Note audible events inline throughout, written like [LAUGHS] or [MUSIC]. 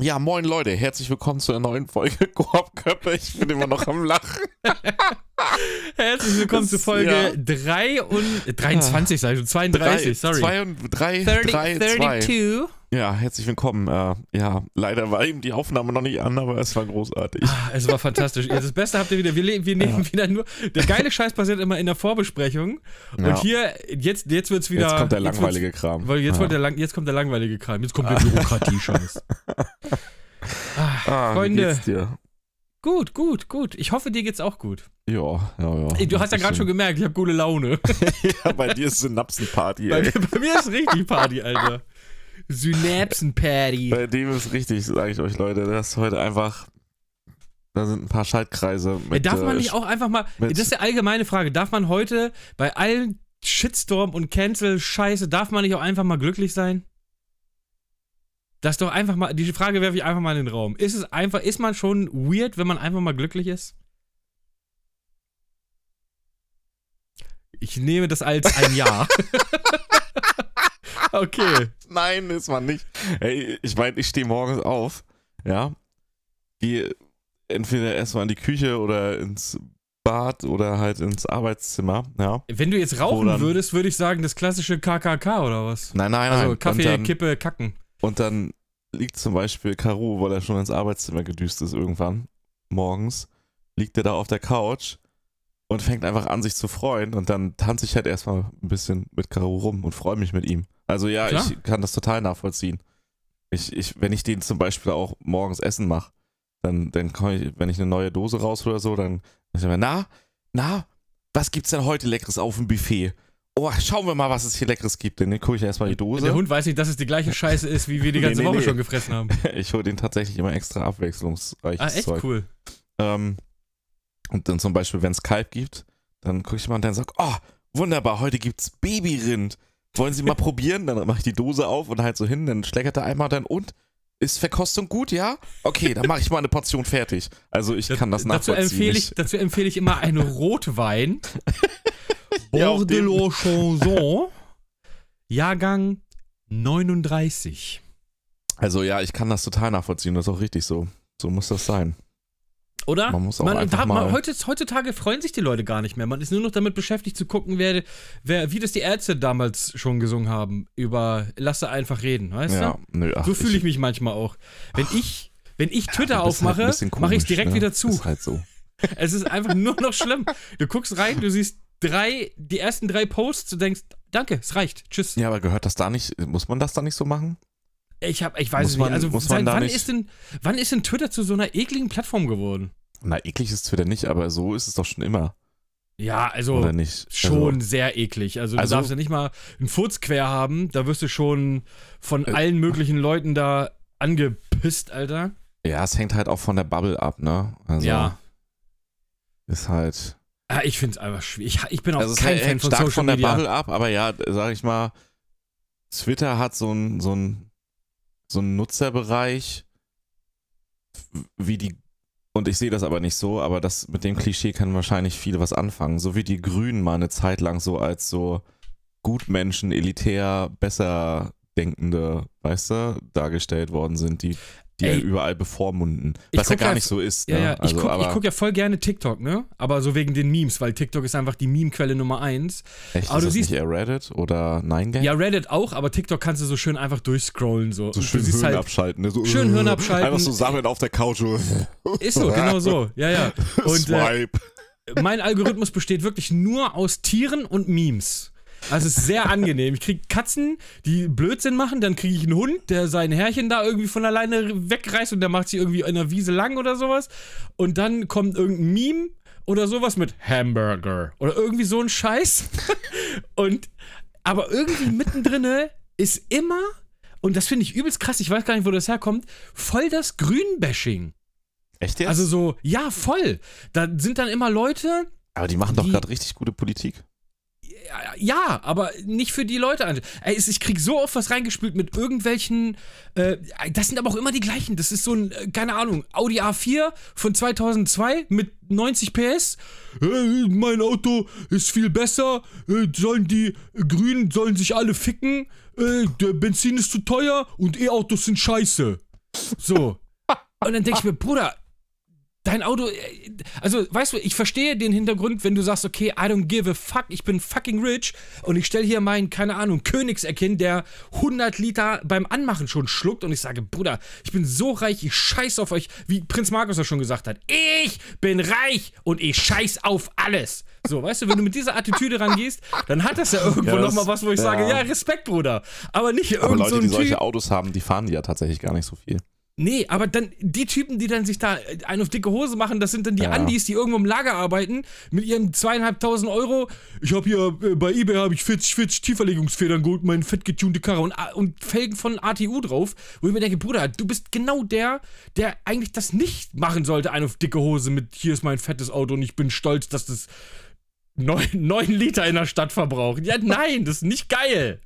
Ja, moin Leute, herzlich willkommen zu einer neuen Folge [LAUGHS] Koop-Köppe. Ich bin immer noch am Lachen. [LAUGHS] Herzlich willkommen zu Folge ja. 3 und 23, sag ich schon, 32, sorry. Zwei und drei, 30, drei, zwei. 32. Ja, herzlich willkommen. Äh, ja, leider war eben die Aufnahme noch nicht an, aber es war großartig. Ah, Es war fantastisch. Ja, Das Beste habt ihr wieder. Wir, wir nehmen wieder nur. Der geile Scheiß passiert immer in der Vorbesprechung. Ja. Und hier, jetzt, jetzt wird's wieder. Jetzt kommt der langweilige Kram. Weil jetzt, ja. der lang, jetzt kommt der langweilige Kram. Jetzt kommt der Bürokratie-Scheiß. [LAUGHS] Ah, ah, Freunde. gut, gut, gut. Ich hoffe, dir geht's auch gut. Ja, ja, ja. Ey, du hast ja gerade schon gemerkt, ich habe gute Laune. [LAUGHS] ja, bei dir ist Synapsenparty, bei, bei mir ist richtig Party, Alter. Synapsen-Party. Bei dem ist richtig, sage ich euch, Leute. Das ist heute einfach. Da sind ein paar Schaltkreise. Mit, darf man äh, nicht auch einfach mal. das ist die allgemeine Frage. Darf man heute bei allen Shitstorm und Cancel-Scheiße, darf man nicht auch einfach mal glücklich sein? Das ist doch einfach mal. Die Frage werfe ich einfach mal in den Raum. Ist es einfach, ist man schon weird, wenn man einfach mal glücklich ist? Ich nehme das als ein Ja. [LAUGHS] [LAUGHS] okay. Nein, ist man nicht. Ey, ich meine, ich stehe morgens auf, ja, gehe entweder erstmal in die Küche oder ins Bad oder halt ins Arbeitszimmer, ja. Wenn du jetzt rauchen dann? würdest, würde ich sagen, das klassische KKK oder was? Nein, nein, nein. Also Kaffee, dann, Kippe, Kacken. und dann liegt zum Beispiel Caro, weil er schon ins Arbeitszimmer gedüst ist irgendwann, morgens, liegt er da auf der Couch und fängt einfach an, sich zu freuen und dann tanze ich halt erstmal ein bisschen mit Caro rum und freue mich mit ihm. Also ja, Klar. ich kann das total nachvollziehen. Ich, ich, wenn ich den zum Beispiel auch morgens Essen mache, dann, dann komm ich, wenn ich eine neue Dose raus oder so, dann ich mir, na, na, was gibt's denn heute Leckeres auf dem Buffet? Oh, schauen wir mal, was es hier Leckeres gibt. Dann gucke ich erstmal die Dose. Der Hund weiß nicht, dass es die gleiche Scheiße ist, wie wir die Nee, ganze nee, Woche nee. schon gefressen haben. [LAUGHS] Ich hole den tatsächlich immer extra abwechslungsreiches Ah, echt Zeug. cool. Ähm, und dann zum Beispiel, wenn es Kalb gibt, dann gucke ich mal und dann sag, oh, wunderbar, heute gibt's Babyrind. Wollen Sie mal probieren? Dann mache ich die Dose auf und halt so hin, dann schleckert er einmal dann und ist Verkostung gut, ja? Okay, dann mache ich mal eine Portion fertig. Also ich kann das dazu nachvollziehen. empfehle ich, dazu empfehle ich immer einen Rotwein. [LAUGHS] Bordelot Chanson. Jahrgang 39. also ja, ich kann das total nachvollziehen. Das ist auch richtig so. So muss das sein. Oder? Man muss auch einfach da, mal- heute, heutzutage freuen sich die Leute gar nicht mehr. Man ist nur noch damit beschäftigt zu gucken, wer, wer, wie das die Ärzte damals schon gesungen haben. Über Lasse einfach reden, weißt ja, nö, du? ach, So fühle ich mich manchmal auch. Wenn ich, wenn ich Twitter bist halt aufmache, bisschen mache ich es direkt ne? wieder zu. Ist halt so. [LAUGHS] Es ist einfach nur noch schlimm. Du guckst rein, du siehst drei, die ersten drei Posts, du denkst, danke, es reicht, tschüss. Ja, aber gehört das da nicht, muss man das da nicht so machen? Ich hab, ich weiß Muss es man- nicht. Also muss seit wann nicht- ist denn, wann ist denn Twitter zu so einer ekligen Plattform geworden? Na, eklig ist Twitter nicht, aber so ist es doch schon immer. Ja, also Oder nicht? schon Also, sehr eklig. Also du Also- darfst ja nicht mal einen Furz quer haben, da wirst du schon von Äh. allen möglichen Leuten da angepisst, Alter. ja, es hängt halt auch von der Bubble ab, ne? Also ja. ist halt. Ah, ich find's einfach schwierig. Ich, ich bin auch Also es kein Fan hängt von stark Social von der Media. Bubble ab, aber ja, sag ich mal, Twitter hat so einen so ein, so einen Nutzerbereich, wie die. Und ich sehe das aber nicht so, aber das mit dem Klischee kann wahrscheinlich viele was anfangen. So wie die Grünen mal eine Zeit lang so als so Gutmenschen, elitär, besser denkende, weißt du, dargestellt worden sind, die, die Ey. überall bevormunden. Ich Was ja gar ja- nicht so ist. Ja, ne? ja, ich also, gucke aber guck ja voll gerne TikTok, ne? Aber so wegen den Memes, weil TikTok ist einfach die Meme-Quelle Nummer eins. echt, aber ist du das siehst- nicht eher Reddit oder 9gag? Ja, Reddit auch, aber TikTok kannst du so schön einfach durchscrollen. So, So schön Hirn halt, abschalten. Ne? So, Schön Hirn abschalten. Einfach so sammeln auf der Couch. [LAUGHS] Ist so, genau so. Ja, ja. [LAUGHS] Und äh, Swipe. mein Algorithmus besteht wirklich nur aus Tieren und Memes. Also es ist sehr angenehm. Ich kriege Katzen, die Blödsinn machen, dann kriege ich einen Hund, der sein Härchen da irgendwie von alleine wegreißt und der macht sich irgendwie in der Wiese lang oder sowas. Und dann kommt irgendein Meme oder sowas mit Hamburger oder irgendwie so ein Scheiß. [LAUGHS] und aber irgendwie mittendrin ist immer, und das finde ich übelst krass, ich weiß gar nicht, wo das herkommt, voll das Grünbashing. Echt jetzt? Also so, ja, voll. Da sind dann immer Leute, aber die machen doch gerade richtig gute Politik. Ja, aber nicht für die Leute. Ey, ich krieg so oft was reingespült mit irgendwelchen, äh, das sind aber auch immer die gleichen. Das ist so ein, äh, keine Ahnung, Audi A4 von 2002 mit 90 PS. Äh, mein Auto ist viel besser. Äh, sollen die Grünen sollen sich alle ficken. Äh, der Benzin ist zu teuer und E-Autos sind scheiße. So. [LAUGHS] Und dann denke ich mir, Bruder, dein Auto, äh, also weißt du, ich verstehe den Hintergrund, wenn du sagst, okay, I don't give a fuck, ich bin fucking rich und ich stelle hier meinen, keine Ahnung, Königserkind, der 100 Liter beim Anmachen schon schluckt und ich sage, Bruder, ich bin so reich, ich scheiß auf euch, wie Prinz Markus das schon gesagt hat. Ich bin reich und ich scheiß auf alles. So, weißt du, wenn du mit dieser Attitüde rangehst, dann hat das ja irgendwo Ja, nochmal was, wo ich ja. sage, ja, Respekt, Bruder. Aber nicht Aber irgend Leute, so die ein solche Typ. Autos haben, die fahren die ja tatsächlich gar nicht so viel. Nee, aber dann die Typen, die dann sich da äh, einen auf dicke Hose machen, das sind dann die Ja. Andis, die irgendwo im Lager arbeiten, mit ihren zweieinhalbtausend Euro. Ich habe hier äh, bei eBay habe ich 40, 40 Tieferlegungsfedern geholt, meine fettgetunte Karre und, A- und Felgen von ATU drauf, wo ich mir denke, Bruder, du bist genau der, der eigentlich das nicht machen sollte, einen auf dicke Hose mit hier ist mein fettes Auto und ich bin stolz, dass das neun, [LAUGHS] neun Liter in der Stadt verbraucht. Ja, nein, das ist nicht geil.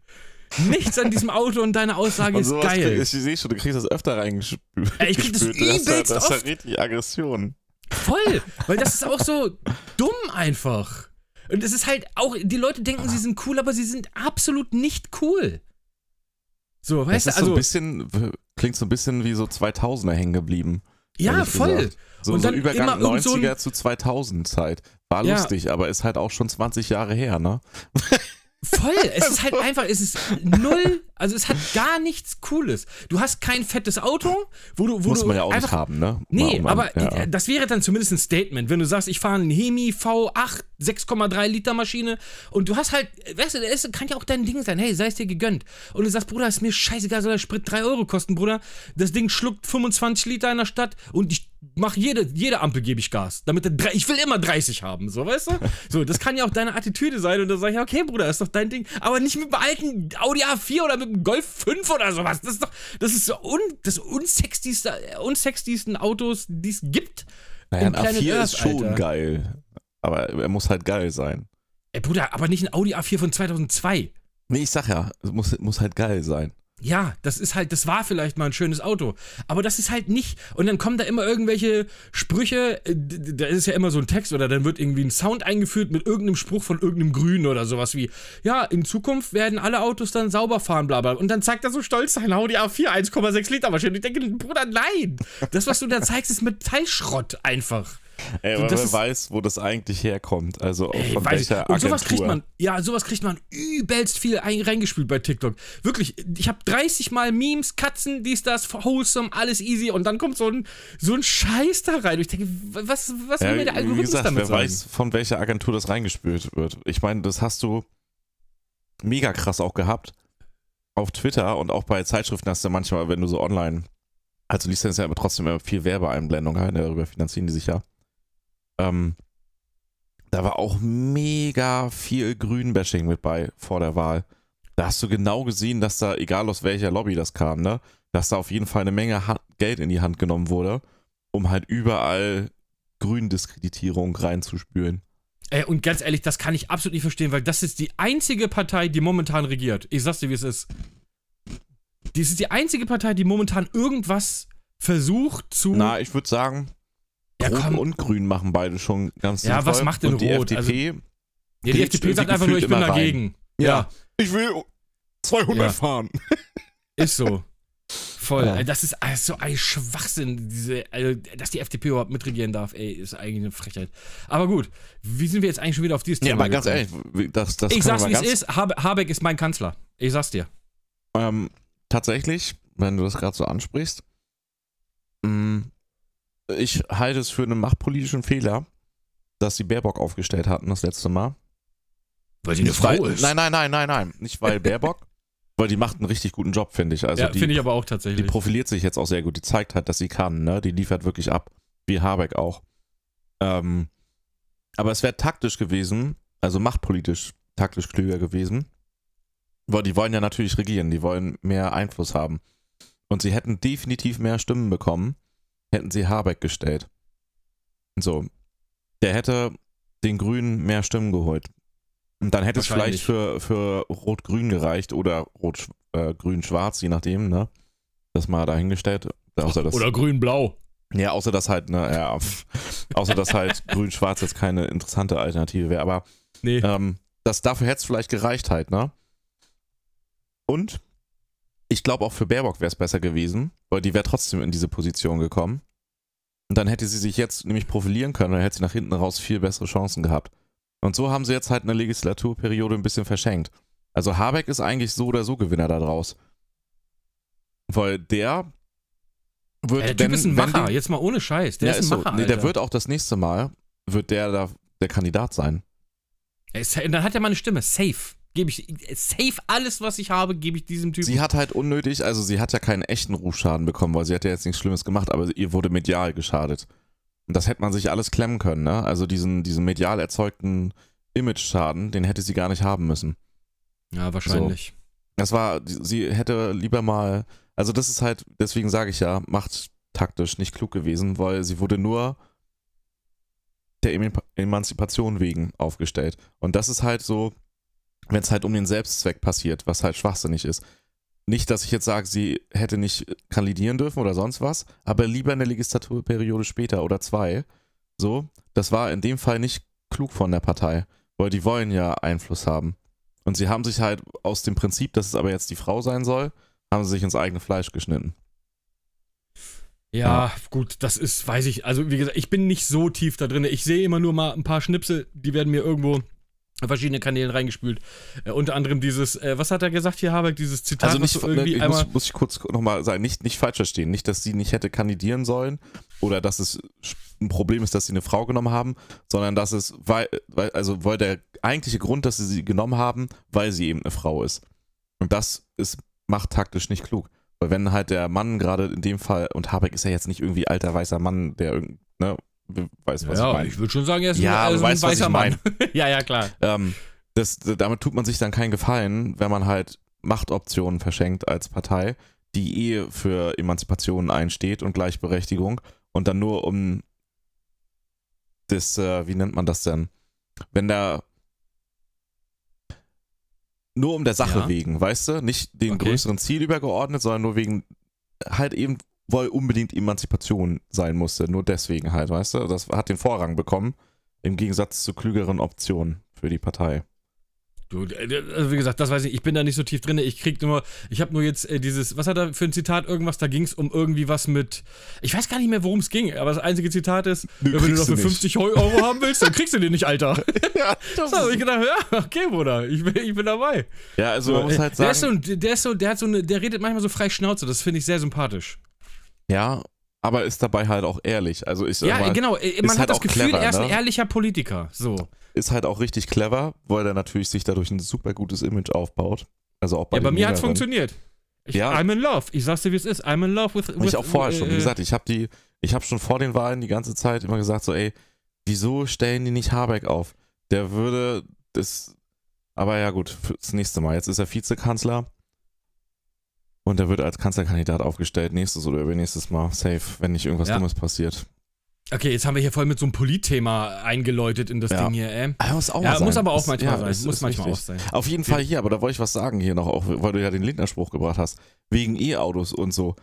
Nichts an diesem Auto und deine Aussage Und ist geil. krieg- ich sehe schon, du kriegst das öfter reingespült. Ich krieg das Das ja, übelst das ist ja oft. richtig Aggression. Voll, weil das ist auch so dumm einfach. Und es ist halt auch, die Leute denken, sie sind cool, aber sie sind absolut nicht cool. So, Das weißt du, ist so ein also, bisschen, klingt so ein bisschen wie so 2000er hängen geblieben. ja, voll. gesagt. So, Und so dann Übergang immer irgend so ein- 90er zu 2000 Zeit. War Ja. lustig, aber ist halt auch schon 20 Jahre her, ne? Voll, es ist halt [LAUGHS] einfach, es ist null, also es hat gar nichts Cooles. Du hast kein fettes Auto, wo du, wo Muss du man ja auch einfach, nicht haben, ne? Nee, Mal- aber ja. das wäre dann zumindest ein Statement, wenn du sagst, ich fahre einen Hemi V8 6,3 Liter Maschine und du hast halt, weißt du, das kann ja auch dein Ding sein, hey, sei es dir gegönnt. Und du sagst, Bruder, ist mir scheißegal, soll der Sprit 3 Euro kosten, Bruder. Das Ding schluckt 25 Liter in der Stadt und ich mach jede, jede Ampel gebe ich Gas. Damit drei- ich will immer 30 haben, so, weißt du? [LAUGHS] So, das kann ja auch deine Attitüde sein und dann sag ich, okay, Bruder, ist doch dein Ding. Aber nicht mit dem alten Audi A4 oder mit Golf 5 oder sowas. Das ist doch, das ist so un, das unsexyste, unsexiesten Autos, die es gibt. naja, ein im Planet A4 Earth, ist schon Alter. geil. Aber er muss halt geil sein. Ey, Bruder, aber nicht ein Audi A4 von 2002. Nee, ich sag ja, es muss, muss halt geil sein. Ja, das ist halt, das war vielleicht mal ein schönes Auto. Aber das ist halt nicht. Und dann kommen da immer irgendwelche Sprüche, äh, da ist ja immer so ein Text oder dann wird irgendwie ein Sound eingeführt mit irgendeinem Spruch von irgendeinem Grünen oder sowas wie, ja, in Zukunft werden alle Autos dann sauber fahren, bla bla. Und dann zeigt er so stolz sein Audi A4 1,6 Liter Maschine. Ich denke, Bruder, nein. Das, was du da zeigst, ist Metallschrott einfach. Ey, So, das wer weiß, wo das eigentlich herkommt. Also Ey, von weiß ich. welcher Und sowas Agentur. kriegt man, ja, sowas kriegt man übelst viel ein, reingespült bei TikTok. Wirklich, ich habe 30 Mal Memes, Katzen, dies, das, wholesome, alles easy und dann kommt so ein, so ein Scheiß da rein. Und ich denke, was, was will Ja, mir der Algorithmus gesagt, damit wer sagen? weiß, von welcher Agentur das reingespült wird. Ich meine, das hast du mega krass auch gehabt. Auf Twitter und auch bei Zeitschriften hast du manchmal, wenn du so online, also liest du ja aber trotzdem immer viel Werbeeinblendung ein, darüber finanzieren die sich ja. Ähm, da war auch mega viel Grünbashing mit bei vor der Wahl. Da hast du genau gesehen, dass da, egal aus welcher Lobby das kam, ne, dass da auf jeden Fall eine Menge Ha- Geld in die Hand genommen wurde, um halt überall Gründiskreditierung reinzuspülen. Ey, und ganz ehrlich, das kann ich absolut nicht verstehen, weil das ist die einzige Partei, die momentan regiert. Ich sag's dir, wie es ist. Dies ist die einzige Partei, die momentan irgendwas versucht zu. Na, ich würde sagen, Ja, Rot komm. und Grün machen beide schon ganz Ja, sinnvoll. was macht denn und die Rot? Also- FDP, ja, die FDP sagt einfach nur, ich bin dagegen. Ja. ich will 200 Ja. fahren. [LAUGHS] Ist so. Voll. Ja. Das ist also ein Schwachsinn, diese, also, dass die FDP überhaupt mitregieren darf, ey, ist eigentlich eine Frechheit. Aber gut, wie sind wir jetzt eigentlich schon wieder auf dieses Ja, Thema? aber ganz gekommen? ehrlich, das, das Ich sag's, wie es ist. Habe, Habeck ist mein Kanzler. Ich sag's dir. Ähm, tatsächlich, wenn du das gerade so ansprichst, mh, ich halte es für einen machtpolitischen Fehler, dass sie Baerbock aufgestellt hatten das letzte Mal. Weil sie Nicht weil, Nein, nein, nein, nein, nein. Nicht weil [LAUGHS] Baerbock, weil die macht einen richtig guten Job, finde ich. Also ja, die, finde ich aber auch die tatsächlich. profiliert sich jetzt auch sehr gut. Die zeigt halt, dass sie kann, ne? Die liefert wirklich ab. Wie Habeck auch. Ähm, aber es wäre taktisch gewesen, also machtpolitisch taktisch klüger gewesen. Weil die wollen ja natürlich regieren, die wollen mehr Einfluss haben. Und sie hätten definitiv mehr Stimmen bekommen, hätten sie Habeck gestellt. So. Der hätte den Grünen mehr Stimmen geholt. Und dann hätte es vielleicht für, für Rot-Grün gereicht oder Rot-Grün-Schwarz, je nachdem, ne? Das mal dahingestellt. Außer das, Oder grün-blau. ja, außer dass halt, ne, ja, [LAUGHS] außer dass halt [LAUGHS] Grün-Schwarz jetzt keine interessante Alternative wäre. Aber Nee. ähm, das, dafür hätte es vielleicht gereicht halt, ne? Und ich glaube auch für Baerbock wäre es besser gewesen, weil die wäre trotzdem in diese Position gekommen. Und dann hätte sie sich jetzt nämlich profilieren können, dann hätte sie nach hinten raus viel bessere Chancen gehabt. Und so haben sie jetzt halt eine Legislaturperiode ein bisschen verschenkt. Also Habeck ist eigentlich so oder so Gewinner da draus. Weil der wird, Ey, der Typ wenn- ist ein Macher, die- jetzt mal ohne Scheiß. Der ja, ist ein ist so. Macher. Nee, der wird auch das nächste Mal, wird der da der Kandidat sein. Sa- Dann hat er mal eine Stimme. Safe. Gebe ich. Safe alles, was ich habe, gebe ich diesem Typen. Sie hat halt unnötig, also sie hat ja keinen echten Rufschaden bekommen, weil sie hat ja jetzt nichts Schlimmes gemacht, aber ihr wurde medial geschadet. Und das hätte man sich alles klemmen können, ne? Also diesen, diesen medial erzeugten Image-Schaden, den hätte sie gar nicht haben müssen. ja, wahrscheinlich. Das war, sie hätte lieber mal, also das ist halt, deswegen sage ich ja, macht taktisch nicht klug gewesen, weil sie wurde nur der Eman- Emanzipation wegen aufgestellt. Und das ist halt so, wenn es halt um den Selbstzweck passiert, was halt schwachsinnig ist. Nicht, dass ich jetzt sage, sie hätte nicht kandidieren dürfen oder sonst was, aber lieber eine Legislaturperiode später oder zwei. So, das war in dem Fall nicht klug von der Partei, weil die wollen ja Einfluss haben. Und sie haben sich halt aus dem Prinzip, dass es aber jetzt die Frau sein soll, haben sie sich ins eigene Fleisch geschnitten. Ja, gut, das ist, weiß ich, also wie gesagt, ich bin nicht so tief da drin. Ich sehe immer nur mal ein paar Schnipsel, die werden mir irgendwo verschiedene Kanälen reingespült. Äh, unter anderem dieses, äh, was hat er gesagt hier, Habeck, dieses Zitat, Also nicht, du irgendwie ich muss, muss ich kurz nochmal sagen, nicht, nicht falsch verstehen. Nicht, dass sie nicht hätte kandidieren sollen oder dass es ein Problem ist, dass sie eine Frau genommen haben, sondern dass es, weil, weil also weil der eigentliche Grund, dass sie sie genommen haben, weil sie eben eine Frau ist. Und das ist, macht taktisch nicht klug. Weil wenn halt der Mann gerade in dem Fall, und Habeck ist ja jetzt nicht irgendwie alter weißer Mann, der ne, weiß, was ich ja, meine. ich würde schon sagen, er ist Ja, ein, also ein weißt, was weißer ich Mann. [LAUGHS] ja, ja, klar. Ähm, das, damit tut man sich dann keinen Gefallen, wenn man halt Machtoptionen verschenkt als Partei, die eh für Emanzipation einsteht und Gleichberechtigung und dann nur um das, äh, wie nennt man das denn? Wenn da nur um der Sache Ja. wegen, weißt du? Nicht dem Okay. größeren Ziel übergeordnet, sondern nur wegen halt eben, weil unbedingt Emanzipation sein musste. Nur deswegen halt, weißt du? Das hat den Vorrang bekommen, im Gegensatz zu klügeren Optionen für die Partei. Du, äh, also wie gesagt, das weiß ich, ich bin da nicht so tief drin. Ich krieg nur, ich habe nur jetzt äh, dieses, was hat er für ein Zitat? Irgendwas, da ging es um irgendwie was mit, ich weiß gar nicht mehr, worum es ging, aber das einzige Zitat ist, ja, wenn du noch du für nicht. 50 Eu- Euro haben willst, dann kriegst du den nicht, Alter. [LAUGHS] Ja, So hab ich gedacht, ja, okay, Bruder, ich bin, ich bin dabei. ja also man muss halt der, ist so, sagen, der ist so, der hat so eine, der redet manchmal so frei Schnauze, das finde ich sehr sympathisch. Ja, aber ist dabei halt auch ehrlich. Also ich Ja, mal, genau, äh, man halt hat das auch Gefühl, clever, er ist ein ne? ehrlicher Politiker. So. ist halt auch richtig clever, weil er natürlich sich dadurch ein super gutes Image aufbaut. Also auch bei Ja, bei mir hat's Jüngeren. funktioniert. Ich, Ja. I'm in love. Ich sag's dir, wie es ist. I'm in love with. Hab with ich auch vorher schon. Wie äh, gesagt, ich habe die, ich habe schon vor den Wahlen die ganze Zeit immer gesagt, so, ey, wieso stellen die nicht Habeck auf? Der würde das, aber ja gut, fürs nächste Mal. Jetzt ist er Vizekanzler und er wird als Kanzlerkandidat aufgestellt, nächstes oder übernächstes Mal. Safe, wenn nicht irgendwas Ja. Dummes passiert. Okay, jetzt haben wir hier voll mit so einem Politthema eingeläutet in das Ja. Ding hier, ey. Aber muss auch Ja, sein. muss aber auch Ist- manchmal ja, sein. ist- muss ist manchmal wichtig. auch sein. Auf jeden Fall hier, aber da wollte ich was sagen hier noch, auch weil du ja den Lindner-Spruch gebracht hast. Wegen E-Autos und so.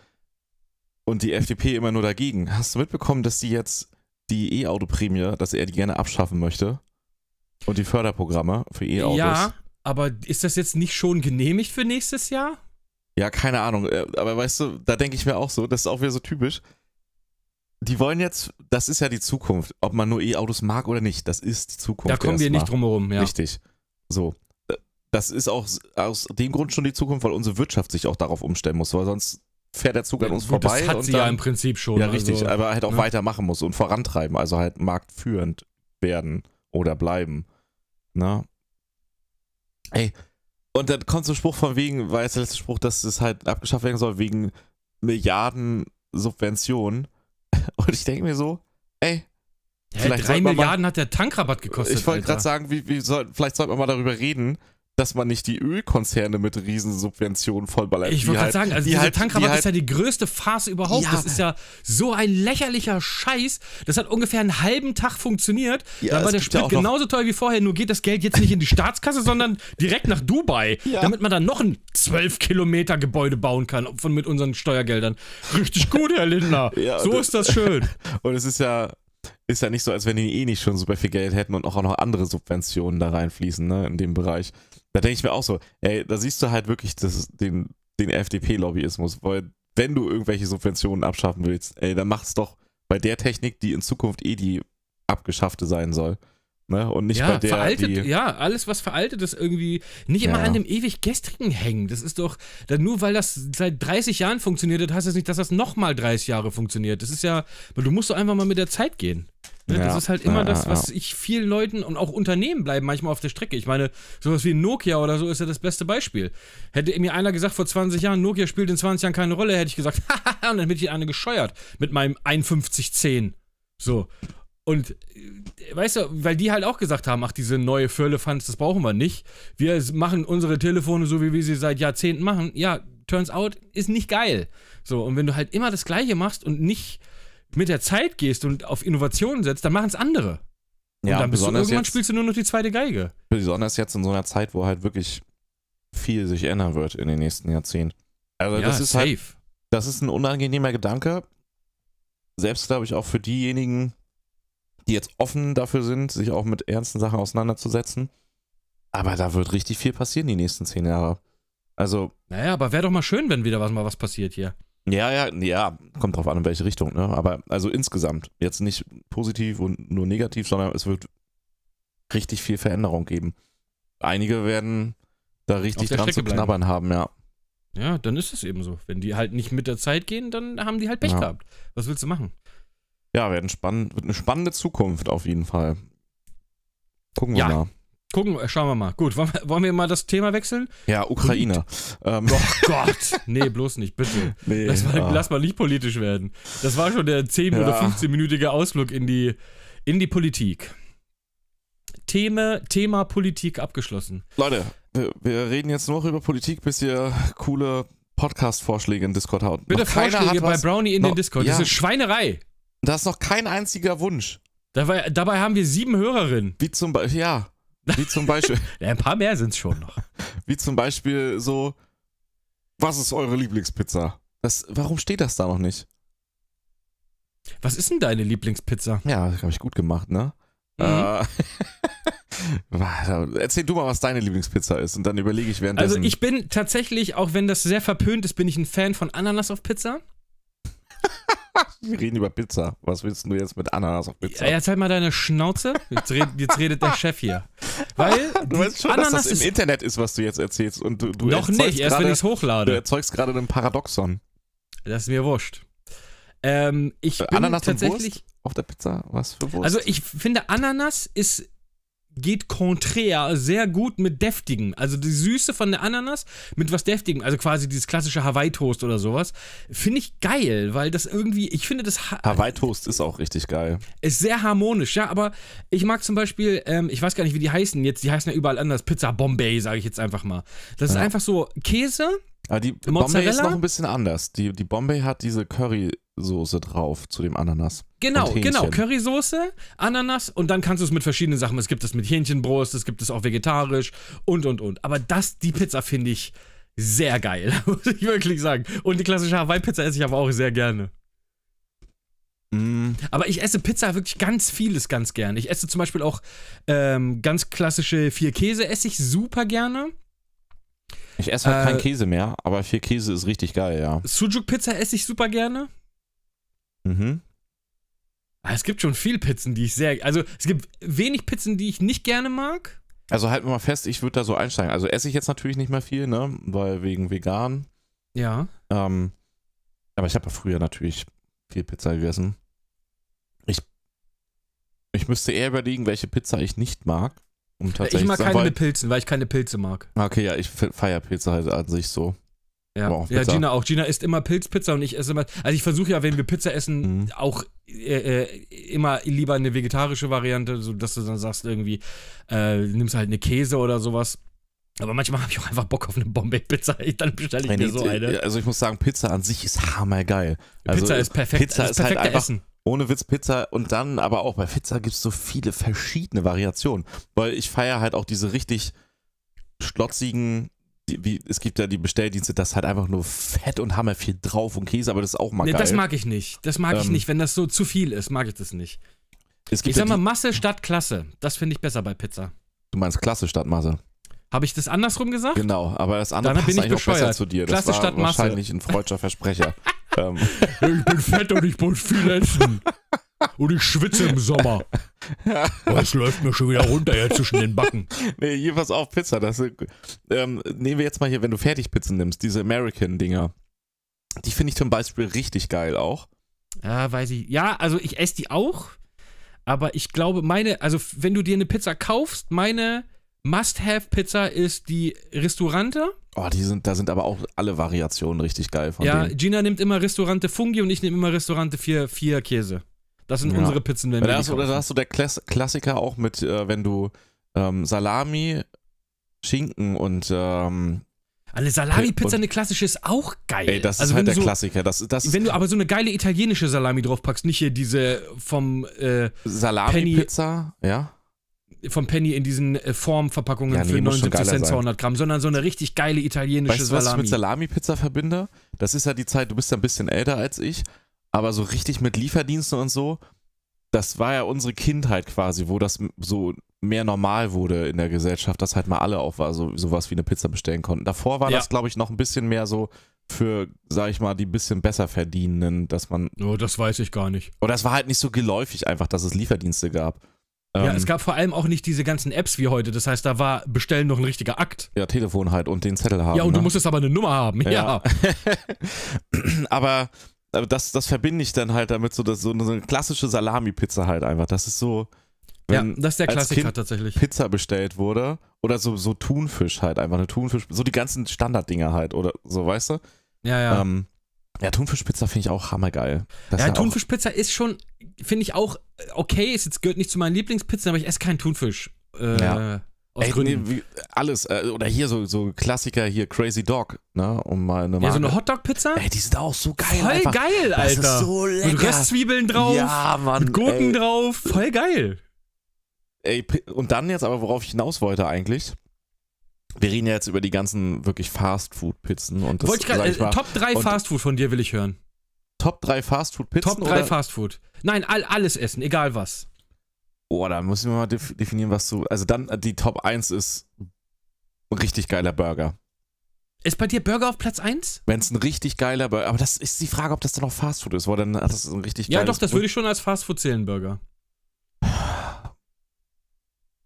Und die FDP immer nur dagegen. Hast du mitbekommen, dass die jetzt die E-Auto-Prämie, dass er die gerne abschaffen möchte? Und die Förderprogramme für E-Autos? Ja, aber ist das jetzt nicht schon genehmigt für nächstes Jahr? Ja, keine Ahnung. äh, Aber weißt du, da denke ich mir auch so, das ist auch wieder so typisch. Die wollen jetzt, das ist ja die Zukunft. Ob man nur E-Autos mag oder nicht, das ist die Zukunft. Da kommen wir nicht drum herum, ja. Richtig. So. Das ist auch aus dem Grund schon die Zukunft, weil unsere Wirtschaft sich auch darauf umstellen muss, weil sonst fährt der Zug an uns Gut, vorbei. das hat sie dann, ja im Prinzip schon. Ja, richtig, Also, aber halt auch ne? weitermachen muss und vorantreiben, also halt marktführend werden oder bleiben. Na? Ey, und dann kommt so ein Spruch von wegen, war jetzt der letzte Spruch, dass es halt abgeschafft werden soll, wegen Milliarden Subventionen. [LAUGHS] Und ich denke mir so, ey, vielleicht drei man mal- Milliarden hat der Tankrabatt gekostet. ich wollte gerade sagen, wie, wie soll, vielleicht sollte man mal darüber reden, dass man nicht die Ölkonzerne mit Riesensubventionen vollballert. Ich wollte gerade halt- sagen, also die dieser halt- Tankrabatt die halt, ist ja die größte Farce überhaupt. Ja. Das ist ja so ein lächerlicher Scheiß. Das hat ungefähr einen halben Tag funktioniert. Ja, Dann war der ja Sprit noch- genauso teuer wie vorher, nur geht das Geld jetzt nicht in die Staatskasse, sondern direkt nach Dubai, [LAUGHS] Ja. damit man dann noch ein 12 Kilometer Gebäude bauen kann von mit unseren Steuergeldern. Richtig gut, Herr Lindner. [LAUGHS] Ja, so und- ist das schön. [LAUGHS] Und es ist ja, ist ja nicht so, als wenn die eh nicht schon super viel Geld hätten und auch noch andere Subventionen da reinfließen, ne, in dem Bereich. Da denke ich mir auch so, ey, da siehst du halt wirklich das, den, den FDP-Lobbyismus, weil wenn du irgendwelche Subventionen abschaffen willst, ey, dann mach's doch bei der Technik, die in Zukunft eh die abgeschaffte sein soll. Ne? Und nicht ja, bei der, veraltet, die, ja, alles, was veraltet ist, irgendwie nicht immer Ja. an dem ewig gestrigen hängen. Das ist doch, nur weil das seit 30 Jahren funktioniert hat, heißt das nicht, dass das nochmal 30 Jahre funktioniert. Das ist ja, du musst doch einfach mal mit der Zeit gehen. Ne? Das Ja, ist halt immer das, was ich vielen Leuten und auch Unternehmen bleiben manchmal auf der Strecke. Ich meine, sowas wie Nokia oder so ist ja das beste Beispiel. Hätte mir einer gesagt vor 20 Jahren, Nokia spielt in 20 Jahren keine Rolle, hätte ich gesagt, [LAUGHS] haha, und dann hätte ich eine gescheuert mit meinem 5110. So. Und äh, weißt du, weil die halt auch gesagt haben, ach, diese neue Firlefanz, das brauchen wir nicht. Wir machen unsere Telefone so, wie wir sie seit Jahrzehnten machen. Ja, turns out, ist nicht geil. So, und wenn du halt immer das Gleiche machst und nicht mit der Zeit gehst und auf Innovationen setzt, dann machen es andere. Und ja, dann bist du irgendwann jetzt, spielst du nur noch die zweite Geige. besonders jetzt in so einer Zeit, wo halt wirklich viel sich ändern wird in den nächsten Jahrzehnten. Also das ist halt, das ist ein unangenehmer Gedanke. Selbst, glaube ich, auch für diejenigen, die jetzt offen dafür sind, sich auch mit ernsten Sachen auseinanderzusetzen. Aber da wird richtig viel passieren die nächsten zehn Jahre. Also, Naja, aber wäre doch mal schön, wenn wieder was mal was passiert hier. ja, ja, ja, kommt drauf an, in welche Richtung, ne? Aber also insgesamt, jetzt nicht positiv und nur negativ, sondern es wird richtig viel Veränderung geben. Einige werden da richtig dran Strecke zu bleiben. knabbern haben, ja. Ja, dann ist es eben so. Wenn die halt nicht mit der Zeit gehen, dann haben die halt Pech Ja. gehabt. Was willst du machen? Ja, werden spannend, wird eine spannende Zukunft auf jeden Fall. Gucken wir Ja. mal. Gucken, äh, schauen wir mal. Gut, wollen wir, wollen wir mal das Thema wechseln? Ja, Ukraine. Ähm, Oh Gott. Nee, bloß nicht, bitte. [LAUGHS] nee, Lass mal, ah. lass mal nicht politisch werden. Das war schon der 10- Ja. oder 15-minütige Ausflug in die, in die Politik. Thema, Thema Politik abgeschlossen. Leute, wir, wir reden jetzt nur noch über Politik, bis ihr coole Podcast-Vorschläge in Discord haut. Bitte Vorschläge bei Brownie in noch- den Discord. ja. Das ist Schweinerei. Da ist noch kein einziger Wunsch. Dabei, dabei haben wir sieben Hörerinnen. Wie zum Beispiel, ja, wie zum Beispiel, [LAUGHS] Ja, ein paar mehr sind es schon noch. [LAUGHS] wie zum Beispiel so, was ist eure Lieblingspizza? Das, warum steht das da noch nicht? Was ist denn deine Lieblingspizza? Ja, das habe ich gut gemacht, ne? Mhm. Äh, [LAUGHS] Erzähl du mal, was deine Lieblingspizza ist und dann überlege ich währenddessen. Also ich bin tatsächlich, auch wenn das sehr verpönt ist, bin ich ein Fan von Ananas auf Pizza. [LAUGHS] wir reden über Pizza. Was willst du jetzt mit Ananas auf Pizza? Ja, jetzt halt mal deine Schnauze. Jetzt, red, jetzt redet der Chef hier. [LAUGHS] Weil du weißt schon, Ananas dass das im ist Internet ist, was du jetzt erzählst. Und du, du erzeugst nicht, erst wenn gerade- ich es Du hochlade. erzeugst gerade einen Paradoxon. Das ist mir wurscht. Ähm, ich Äh, bin Ananas tatsächlich. Auf der Pizza? Was für Wurst? Also ich finde Ananas ist geht konträr sehr gut mit deftigen. Also die Süße von der Ananas mit was deftigen, also quasi dieses klassische Hawaii Toast oder sowas, finde ich geil, weil das irgendwie, ich finde das ha Hawaii Toast ist auch richtig geil. ist sehr harmonisch, ja, aber ich mag zum Beispiel, ähm, ich weiß gar nicht, wie die heißen jetzt, die heißen ja überall anders, Pizza Bombay, sage ich jetzt einfach mal. Das ist Ja. einfach so Käse, Aber die Bombay Mozzarella? ist noch ein bisschen anders. Die, die Bombay hat diese Currysoße drauf zu dem Ananas. Genau, genau. Currysoße, Ananas und dann kannst du es mit verschiedenen Sachen. Es gibt es mit Hähnchenbrust, es gibt es auch vegetarisch und und und. Aber das, die Pizza finde ich sehr geil, [LAUGHS] muss ich wirklich sagen. Und die klassische Hawaii-Pizza esse ich aber auch sehr gerne. Mm, Aber ich esse Pizza wirklich ganz vieles ganz gerne. Ich esse zum Beispiel auch ähm, ganz klassische vier Käse esse ich super gerne. ich esse halt Äh, keinen Käse mehr, aber vier Käse ist richtig geil, ja. Sujuk-Pizza esse ich super gerne. Mhm. Ah, Es gibt schon viel Pizzen, die ich sehr. Also es gibt wenig Pizzen, die ich nicht gerne mag. Also halten wir mal fest, ich würde da so einsteigen. Also esse ich jetzt natürlich nicht mehr viel, ne? Weil wegen vegan. Ja. Ähm, aber ich habe ja früher natürlich viel Pizza gegessen. Ich, ich müsste eher überlegen, welche Pizza ich nicht mag. Um tatsächlich Ich mag zu sagen, keine weil- Pilzen, weil ich keine Pilze mag. Okay, ja, ich feiere Pizza halt an sich so. Ja, Aber auch ja. Gina auch. Gina isst immer Pilzpizza und ich esse immer. Also ich versuche ja, wenn wir Pizza essen, Mhm. auch äh, äh, immer lieber eine vegetarische Variante, so dass du dann sagst irgendwie, äh, nimmst halt eine Käse oder sowas. Aber manchmal habe ich auch einfach Bock auf eine Bombay-Pizza. [LAUGHS] Dann bestelle ich Nee, mir so eine. Also ich muss sagen, Pizza an sich ist hammergeil. Also Pizza ist perfekt. Pizza das ist halt perfekte einfach Essen. ohne Witz Pizza und dann aber auch bei Pizza gibt es so viele verschiedene Variationen. Weil ich feiere halt auch diese richtig schlotzigen, die, wie, es gibt ja die Bestelldienste, das halt einfach nur Fett und Hammer viel drauf und Käse, aber das ist auch mal Nee, geil. das mag ich nicht. Das mag ich Ähm, nicht. Wenn das so zu viel ist, mag ich das nicht. es gibt Ich sag mal Masse statt Klasse. Das finde ich besser bei Pizza. du meinst Klasse statt Masse. Habe ich das andersrum gesagt? Genau, aber das andere Dann passt ich eigentlich auch besser bescheuert. zu dir. Klasse das war statt Masse. wahrscheinlich ein freudscher Versprecher. [LAUGHS] ähm, Ich bin fett und ich muss viel essen. [LAUGHS] Und ich schwitze im Sommer. Es läuft mir schon wieder runter jetzt zwischen den Backen. nee, hier pass auf, Pizza. Das, ähm, nehmen wir jetzt mal hier, wenn du Fertigpizzen nimmst, diese American-Dinger. Die finde ich zum Beispiel richtig geil auch. Ja, weiß ich. Ja, also ich esse die auch. Aber ich glaube, meine, also wenn du dir eine Pizza kaufst, meine Must-Have-Pizza ist die Restaurante. Oh, die sind, da sind aber auch alle Variationen richtig geil von Ja, denen. Gina nimmt immer Restaurante Fungi und ich nehme immer Restaurante vier, vier Käse. Das sind Ja. unsere Pizzen, wenn wir hast, oder kaufen. hast du der Klass Klassiker auch mit, äh, wenn du ähm, Salami, Schinken und ähm, Eine Salami-Pizza, eine klassische, ist auch geil. ey, das also ist halt der du so, Klassiker. Das, das Wenn du aber so eine geile italienische Salami draufpackst, nicht hier diese vom, äh, Salami-Pizza, ja. vom Penny in diesen äh, Formverpackungen Ja, nee, für muss schon 79 geiler Cent sein. 200 Gramm, sondern so eine richtig geile italienische Weißt du, was ich Salami. mit Salami-Pizza verbinde? Das ist ja die Zeit, du bist ja ein bisschen älter als ich, aber so richtig mit Lieferdiensten und so, das war ja unsere Kindheit quasi, wo das so mehr normal wurde in der Gesellschaft, dass halt mal alle auch war, so sowas wie eine Pizza bestellen konnten. Davor war Ja. das, glaube ich, noch ein bisschen mehr so für, sag ich mal, die bisschen besser verdienenden, dass man, oh, das weiß ich gar nicht. oder es war halt nicht so geläufig einfach, dass es Lieferdienste gab. ja, Ähm, es gab vor allem auch nicht diese ganzen Apps wie heute. Das heißt, da war Bestellen noch ein richtiger Akt. ja, Telefon halt und den Zettel haben. ja, und du ne? musstest aber eine Nummer haben. Ja. Ja. [LAUGHS] aber das, das verbinde ich dann halt damit, so, dass, so eine klassische Salami-Pizza halt einfach. Das ist so, Ja, wenn das ist der Klassiker Kind tatsächlich. Pizza bestellt wurde oder so, so Thunfisch halt einfach, eine Thunfisch, so die ganzen Standarddinger halt oder so, weißt du? Ja, ja. Ähm, ja, Thunfischpizza finde ich auch hammergeil. Das ja, auch- Thunfischpizza ist schon, finde ich auch äh, okay. Es jetzt gehört nicht zu meinen Lieblingspizzen, aber ich esse keinen Thunfisch. Äh, Ja. Aus Ey, Gründen. nee, alles, äh, oder hier so, so Klassiker hier, Crazy Dog, ne, um mal eine ja, so Marke- eine Hotdog-Pizza? Ey, die sind auch so geil Voll einfach. geil, Das Alter. ist so lecker. Mit Röstzwiebeln drauf, Ja, Mann. mit Gurken ey. drauf. Voll geil. Ey, und dann jetzt aber, worauf ich hinaus wollte eigentlich, wir reden ja jetzt über die ganzen wirklich Fastfood-Pizzen und das, Wollte ich gerade, äh, Top 3 und- Fastfood von dir will ich hören. Top 3 Fastfood-Pizzen Top 3 oder? Fastfood. Nein, all, alles essen, egal was. Oh, da müssen wir mal def- definieren, was du, also dann, äh, die Top 1 ist ein richtig geiler Burger. Ist bei dir Burger auf Platz 1? Wenn es ein richtig geiler Burger, aber das ist die Frage, ob das dann noch Fastfood ist, weil dann hat das ein richtig Ja, geiles doch, das würde ich schon als Fastfood zählen, Burger.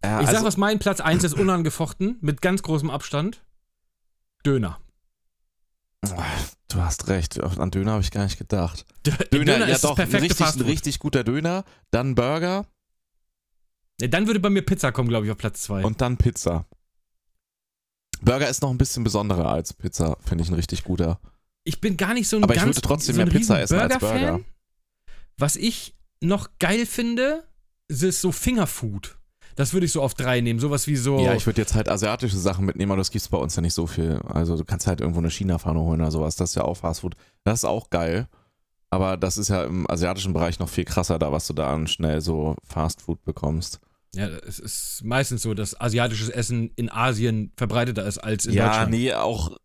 Ja, Ich sag, also, was mein Platz 1 ist, unangefochten, mit ganz großem Abstand. Döner. Du hast recht, an Döner habe ich gar nicht gedacht. Döner, Döner, ja ist doch, ein richtig, ein richtig guter Döner, dann Burger Dann würde bei mir Pizza kommen, glaube ich, auf Platz 2. und dann Pizza. Burger ist noch ein bisschen besonderer als Pizza, finde ich ein richtig guter. Ich bin gar nicht so ein Aber ich ganz würde trotzdem so mehr Pizza essen als Burger-Fan. Burger. Was ich noch geil finde, ist so Fingerfood. Das würde ich so auf drei nehmen. Sowas wie so. Ja, ich würde jetzt halt asiatische Sachen mitnehmen, aber das gibt's bei uns ja nicht so viel. Also du kannst halt irgendwo eine China-Pfanne holen oder sowas, das ist ja auch Fastfood. Das ist auch geil. Aber das ist ja im asiatischen Bereich noch viel krasser da, was du da an schnell so Fastfood bekommst. Ja, es ist meistens so, dass asiatisches Essen in Asien verbreiteter ist als in ja, Deutschland. nee, auch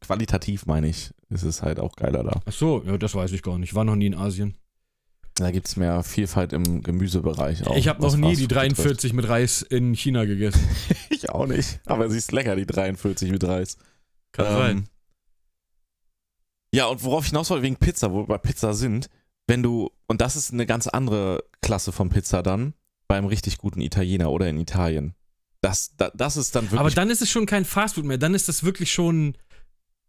qualitativ meine ich, ist es halt auch geiler da. Ach so, ja, das weiß ich gar nicht. Ich war noch nie in Asien. Da gibt's mehr Vielfalt im Gemüsebereich auch. ich habe noch nie die Fastfood betrifft. 43 mit Reis in China gegessen. [LAUGHS] Ich auch nicht. Aber sie ist lecker, die 43 mit Reis. Kann Ähm, sein. Ja, und worauf ich hinaus wollte, wegen Pizza, wo wir bei Pizza sind, wenn du, und das ist eine ganz andere Klasse von Pizza dann, beim richtig guten Italiener oder in Italien. Das, da, das ist dann wirklich. Aber dann ist es schon kein Fastfood mehr. Dann ist das wirklich schon.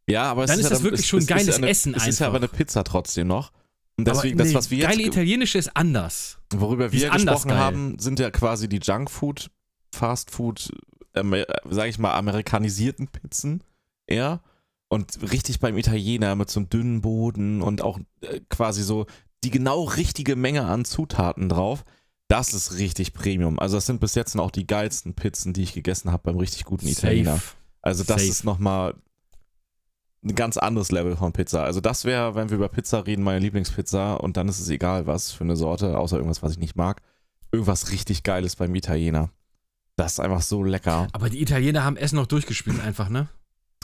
ja, aber es dann ist ja das wirklich schon es geiles ja eine, Essen Es ist ja aber eine einfach. Pizza trotzdem noch. Und deswegen, aber das, nee, was wir jetzt, geile ge- italienische ist anders. worüber die ist wir anders gesprochen haben, sind ja quasi die Junkfood, Fastfood, Amer sag ich mal, amerikanisierten Pizzen eher. Und richtig beim Italiener mit so einem dünnen Boden und auch äh, quasi so die genau richtige Menge an Zutaten drauf. Das ist richtig Premium. Also das sind bis jetzt auch die geilsten Pizzen, die ich gegessen habe beim richtig guten Italiener. Safe. Also das Safe. ist nochmal ein ganz anderes Level von Pizza. Also das wäre, wenn wir über Pizza reden, meine Lieblingspizza und dann ist es egal was für eine Sorte, außer irgendwas, was ich nicht mag. Irgendwas richtig Geiles beim Italiener. Das ist einfach so lecker. Aber die Italiener haben Essen noch durchgespielt einfach, ne?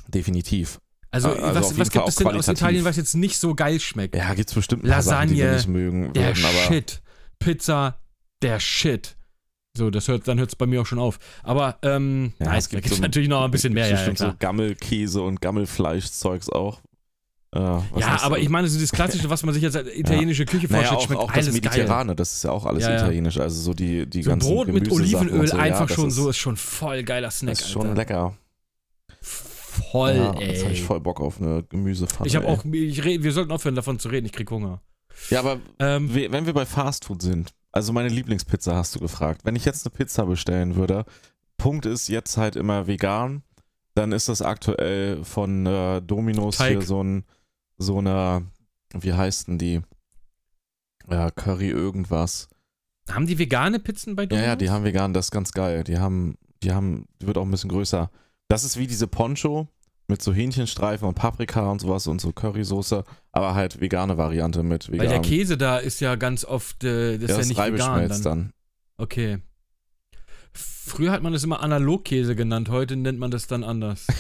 Definitiv. Also, Also was, was gibt es denn aus. Italien, was jetzt nicht so geil schmeckt? Ja, gibt's bestimmt ein paar Sachen, die wir Lasagne, nicht mögen der würden, aber Shit. Pizza, der Shit. So, das hört, dann hört es bei mir auch schon auf. Aber ähm, Ja, nein, es gibt so- natürlich noch ein bisschen mehr. Ja, ja, so Gammelkäse und Gammelfleischzeugs auch. Äh, ja aber du? ich meine, so das Klassische, was man sich als italienische Küche naja, vorstellt, auch, schmeckt auch das alles geil. Mediterrane, das ist ja auch alles Ja, italienisch. Also so die, die So ganzen Brot mit Olivenöl so, einfach das schon ist, so ist schon voll geiler Snack. Das ist schon Alter. lecker. Voll, ja, ey. Jetzt habe ich voll Bock auf eine Gemüsepfanne. Ich habe auch, ich red, wir sollten aufhören davon zu reden, ich krieg Hunger. Ja, aber Ähm, we- wenn wir bei Fastfood sind, also meine Lieblingspizza hast du gefragt. Wenn ich jetzt eine Pizza bestellen würde, Punkt ist jetzt halt immer vegan, dann ist das aktuell von äh, Domino's Teig. hier so ein, so eine, wie heißt denn die? Ja, Curry irgendwas. haben die vegane Pizzen bei Ja, Domino's? ja, die haben vegan, das ist ganz geil. Die haben, die haben, die wird auch ein bisschen größer. Das ist wie diese Poncho mit so Hähnchenstreifen und Paprika und sowas und so Currysoße, aber halt vegane Variante mit vegan. Weil der Käse da ist ja ganz oft, äh, das ja, ist ja nicht vegan dann. dann. Okay. Früher hat man das immer Analogkäse genannt, heute nennt man das dann anders. [LAUGHS]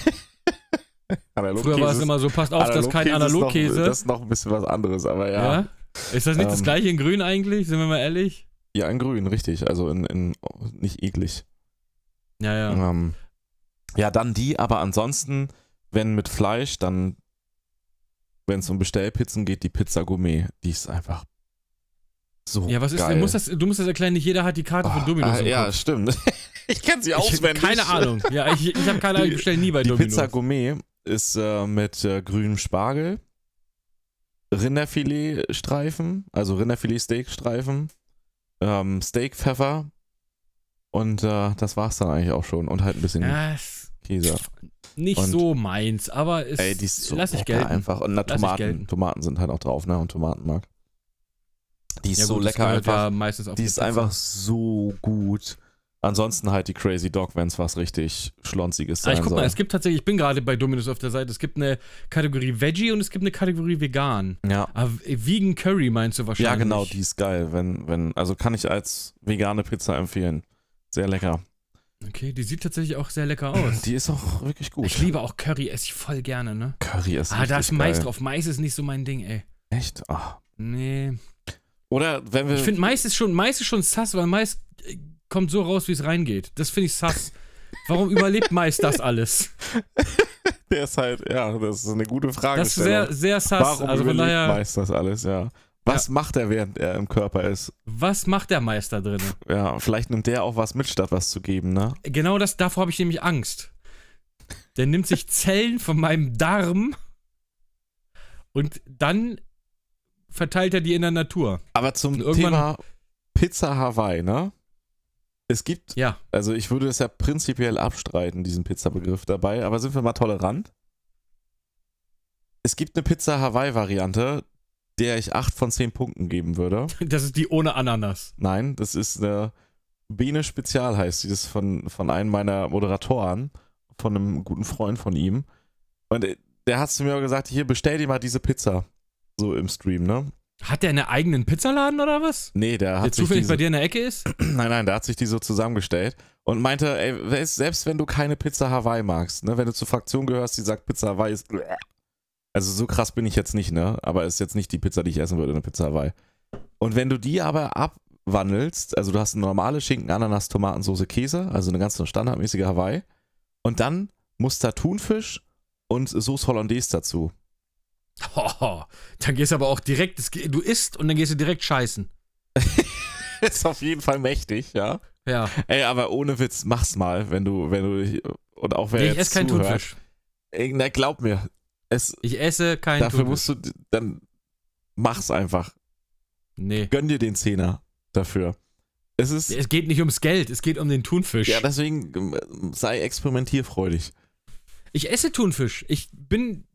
Früher war es immer so, passt auf, das ist kein Analogkäse. Das ist noch ein bisschen was anderes, aber ja. ja. Ist das nicht das Ähm, gleiche in grün eigentlich? Sind wir mal ehrlich? Ja, in grün, richtig. Also in, in nicht eklig. Ja, ja. Ähm, ja, dann die, aber ansonsten, wenn mit Fleisch, dann, wenn es um Bestellpizzen geht, die Pizza Gourmet. Die ist einfach so Ja, was ist, geil. du musst, das, du musst das erklären, nicht jeder hat die Karte von Oh, Domino's. ah, im ja, Kopf. stimmt. [LAUGHS] ich kenne sie Ich, auswendig. keine Ahnung. Ja, ich, ich habe keine Ahnung, ich bestelle nie bei Die Domino's. Pizza Gourmet ist äh, mit äh, grünem Spargel, Rinderfiletstreifen, also Rinderfilet-Steakstreifen, ähm, Steakpfeffer und äh, das war's dann eigentlich auch schon. Und halt ein bisschen ja, ist Käse. Nicht Und- so meins, aber ist, Ey, die ist so lass ich gelten. einfach. Und na, Tomaten. Tomaten sind halt auch drauf, ne? Und Tomatenmark. Die ist Ja, so gut, lecker einfach. Ja die ist einfach so gut. Ansonsten halt die Crazy Dog, wenn es was richtig Schlonziges Ah, sein ich guck soll. mal, es gibt tatsächlich, ich bin gerade bei Domino's auf der Seite, es gibt eine Kategorie Veggie und es gibt eine Kategorie Vegan. ja. Aber Vegan Curry meinst du wahrscheinlich? Ja, genau, die ist geil. Wenn, wenn, also kann ich als vegane Pizza empfehlen. Sehr lecker. Okay, die sieht tatsächlich auch sehr lecker aus. Die ist auch wirklich gut. Ich liebe auch Curry, esse ich voll gerne, ne? Curry ist Ah, da ist Mais geil. drauf. Mais ist nicht so mein Ding, ey. Echt? Ah. Nee. Oder wenn wir. Ich finde, Mais ist schon, Mais ist schon sass, weil Mais äh, kommt so raus, wie es reingeht. Das finde ich sass. Warum überlebt Mais das alles? [LAUGHS] der ist halt, ja, das ist eine gute Frage. Das ist sehr, sehr sass. Warum also überlebt daher, Mais das alles, ja. Was macht er, während er im Körper ist? was macht der da drin? Ja, vielleicht nimmt der auch was mit, statt was zu geben, ne? Genau das, davor habe ich nämlich Angst. Der nimmt sich Zellen von meinem Darm und dann verteilt er die in der Natur. Aber zum Thema Pizza Hawaii, ne? Es gibt, Ja. also ich würde es ja prinzipiell abstreiten, diesen Pizza-Begriff dabei, aber sind wir mal tolerant? Es gibt eine Pizza Hawaii-Variante, der ich 8 von 10 Punkten geben würde. [LAUGHS] Das ist die ohne Ananas. Nein, das ist eine Biene Spezial heißt die. Das ist von, von einem meiner Moderatoren, von einem guten Freund von ihm. Und der hat zu mir auch gesagt, hier bestell dir mal diese Pizza. So im Stream, ne? Hat der einen eigenen Pizzaladen oder was? Nee, der Der hat sich zufällig diese, bei dir in der Ecke ist? [CLEARS THROAT] Nein, nein, der hat sich die so zusammengestellt und meinte, ey, selbst wenn du keine Pizza Hawaii magst, ne, wenn du zur Fraktion gehörst, die sagt, Pizza Hawaii ist. Also so krass bin ich jetzt nicht, ne? Aber ist jetzt nicht die Pizza, die ich essen würde, eine Pizza Hawaii. Und wenn du die aber abwandelst, also du hast eine normale Schinken, Ananas, Tomatensoße, Käse, also eine ganz standardmäßige Hawaii, und dann muss da Thunfisch und Sauce Hollandaise dazu. Oh, dann gehst du aber auch direkt, du isst und dann gehst du direkt scheißen. [LAUGHS] ist auf jeden Fall mächtig, ja. Ja, Ey, aber ohne Witz, mach's mal, wenn du, wenn du, und auch wer nee, jetzt ich esse keinen Thunfisch. Na, glaub mir, es, Ich esse keinen dafür Thunfisch. musst du, dann mach's einfach. Nee. Gönn dir den Zehner dafür. Es ist, Es geht nicht ums Geld, es geht um den Thunfisch. ja, deswegen ähm, sei experimentierfreudig. ich esse Thunfisch. Ich bin,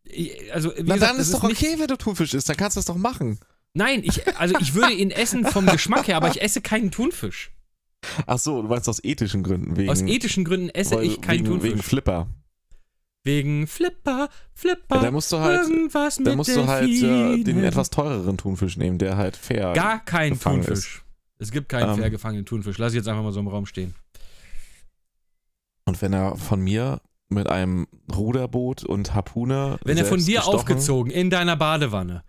also wie Na, gesagt, dann ist doch nicht- okay, wenn du Thunfisch isst, dann kannst du es doch machen. Nein, ich, also ich würde ihn essen vom Geschmack her, aber ich esse keinen Thunfisch. Ach so, du meinst aus ethischen Gründen, wegen, Aus ethischen Gründen esse weil- ich keinen wegen, Thunfisch. wegen Flipper. Wegen Flipper, Flipper, Ja, da musst du halt, irgendwas mit da musst du halt äh, den etwas teureren Thunfisch nehmen, der halt fair. Gar kein Thunfisch. Es gibt keinen Ähm. fair gefangenen Thunfisch. Lass ich jetzt einfach mal so im Raum stehen. Und wenn er von mir mit einem Ruderboot und Harpune. Wenn er von dir gestochen, aufgezogen in deiner Badewanne,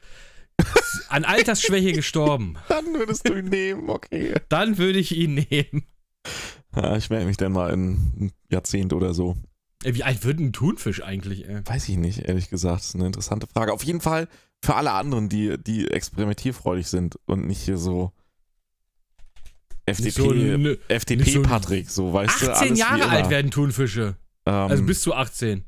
[LAUGHS] an Altersschwäche gestorben, [LAUGHS] Dann würdest du ihn nehmen, okay. dann würde ich ihn nehmen. Ja, ich merke mich dann mal in ein Jahrzehnt oder so. Wie alt wird ein Thunfisch eigentlich, ey? Weiß ich nicht, ehrlich gesagt. Das ist eine interessante Frage. Auf jeden Fall für alle anderen, die, die experimentierfreudig sind und nicht hier so FDP, Nicht so so FDP ein- Patrick, so weißt du. 18 alles wie Jahre immer. alt werden Thunfische. Ähm, Also bis zu 18.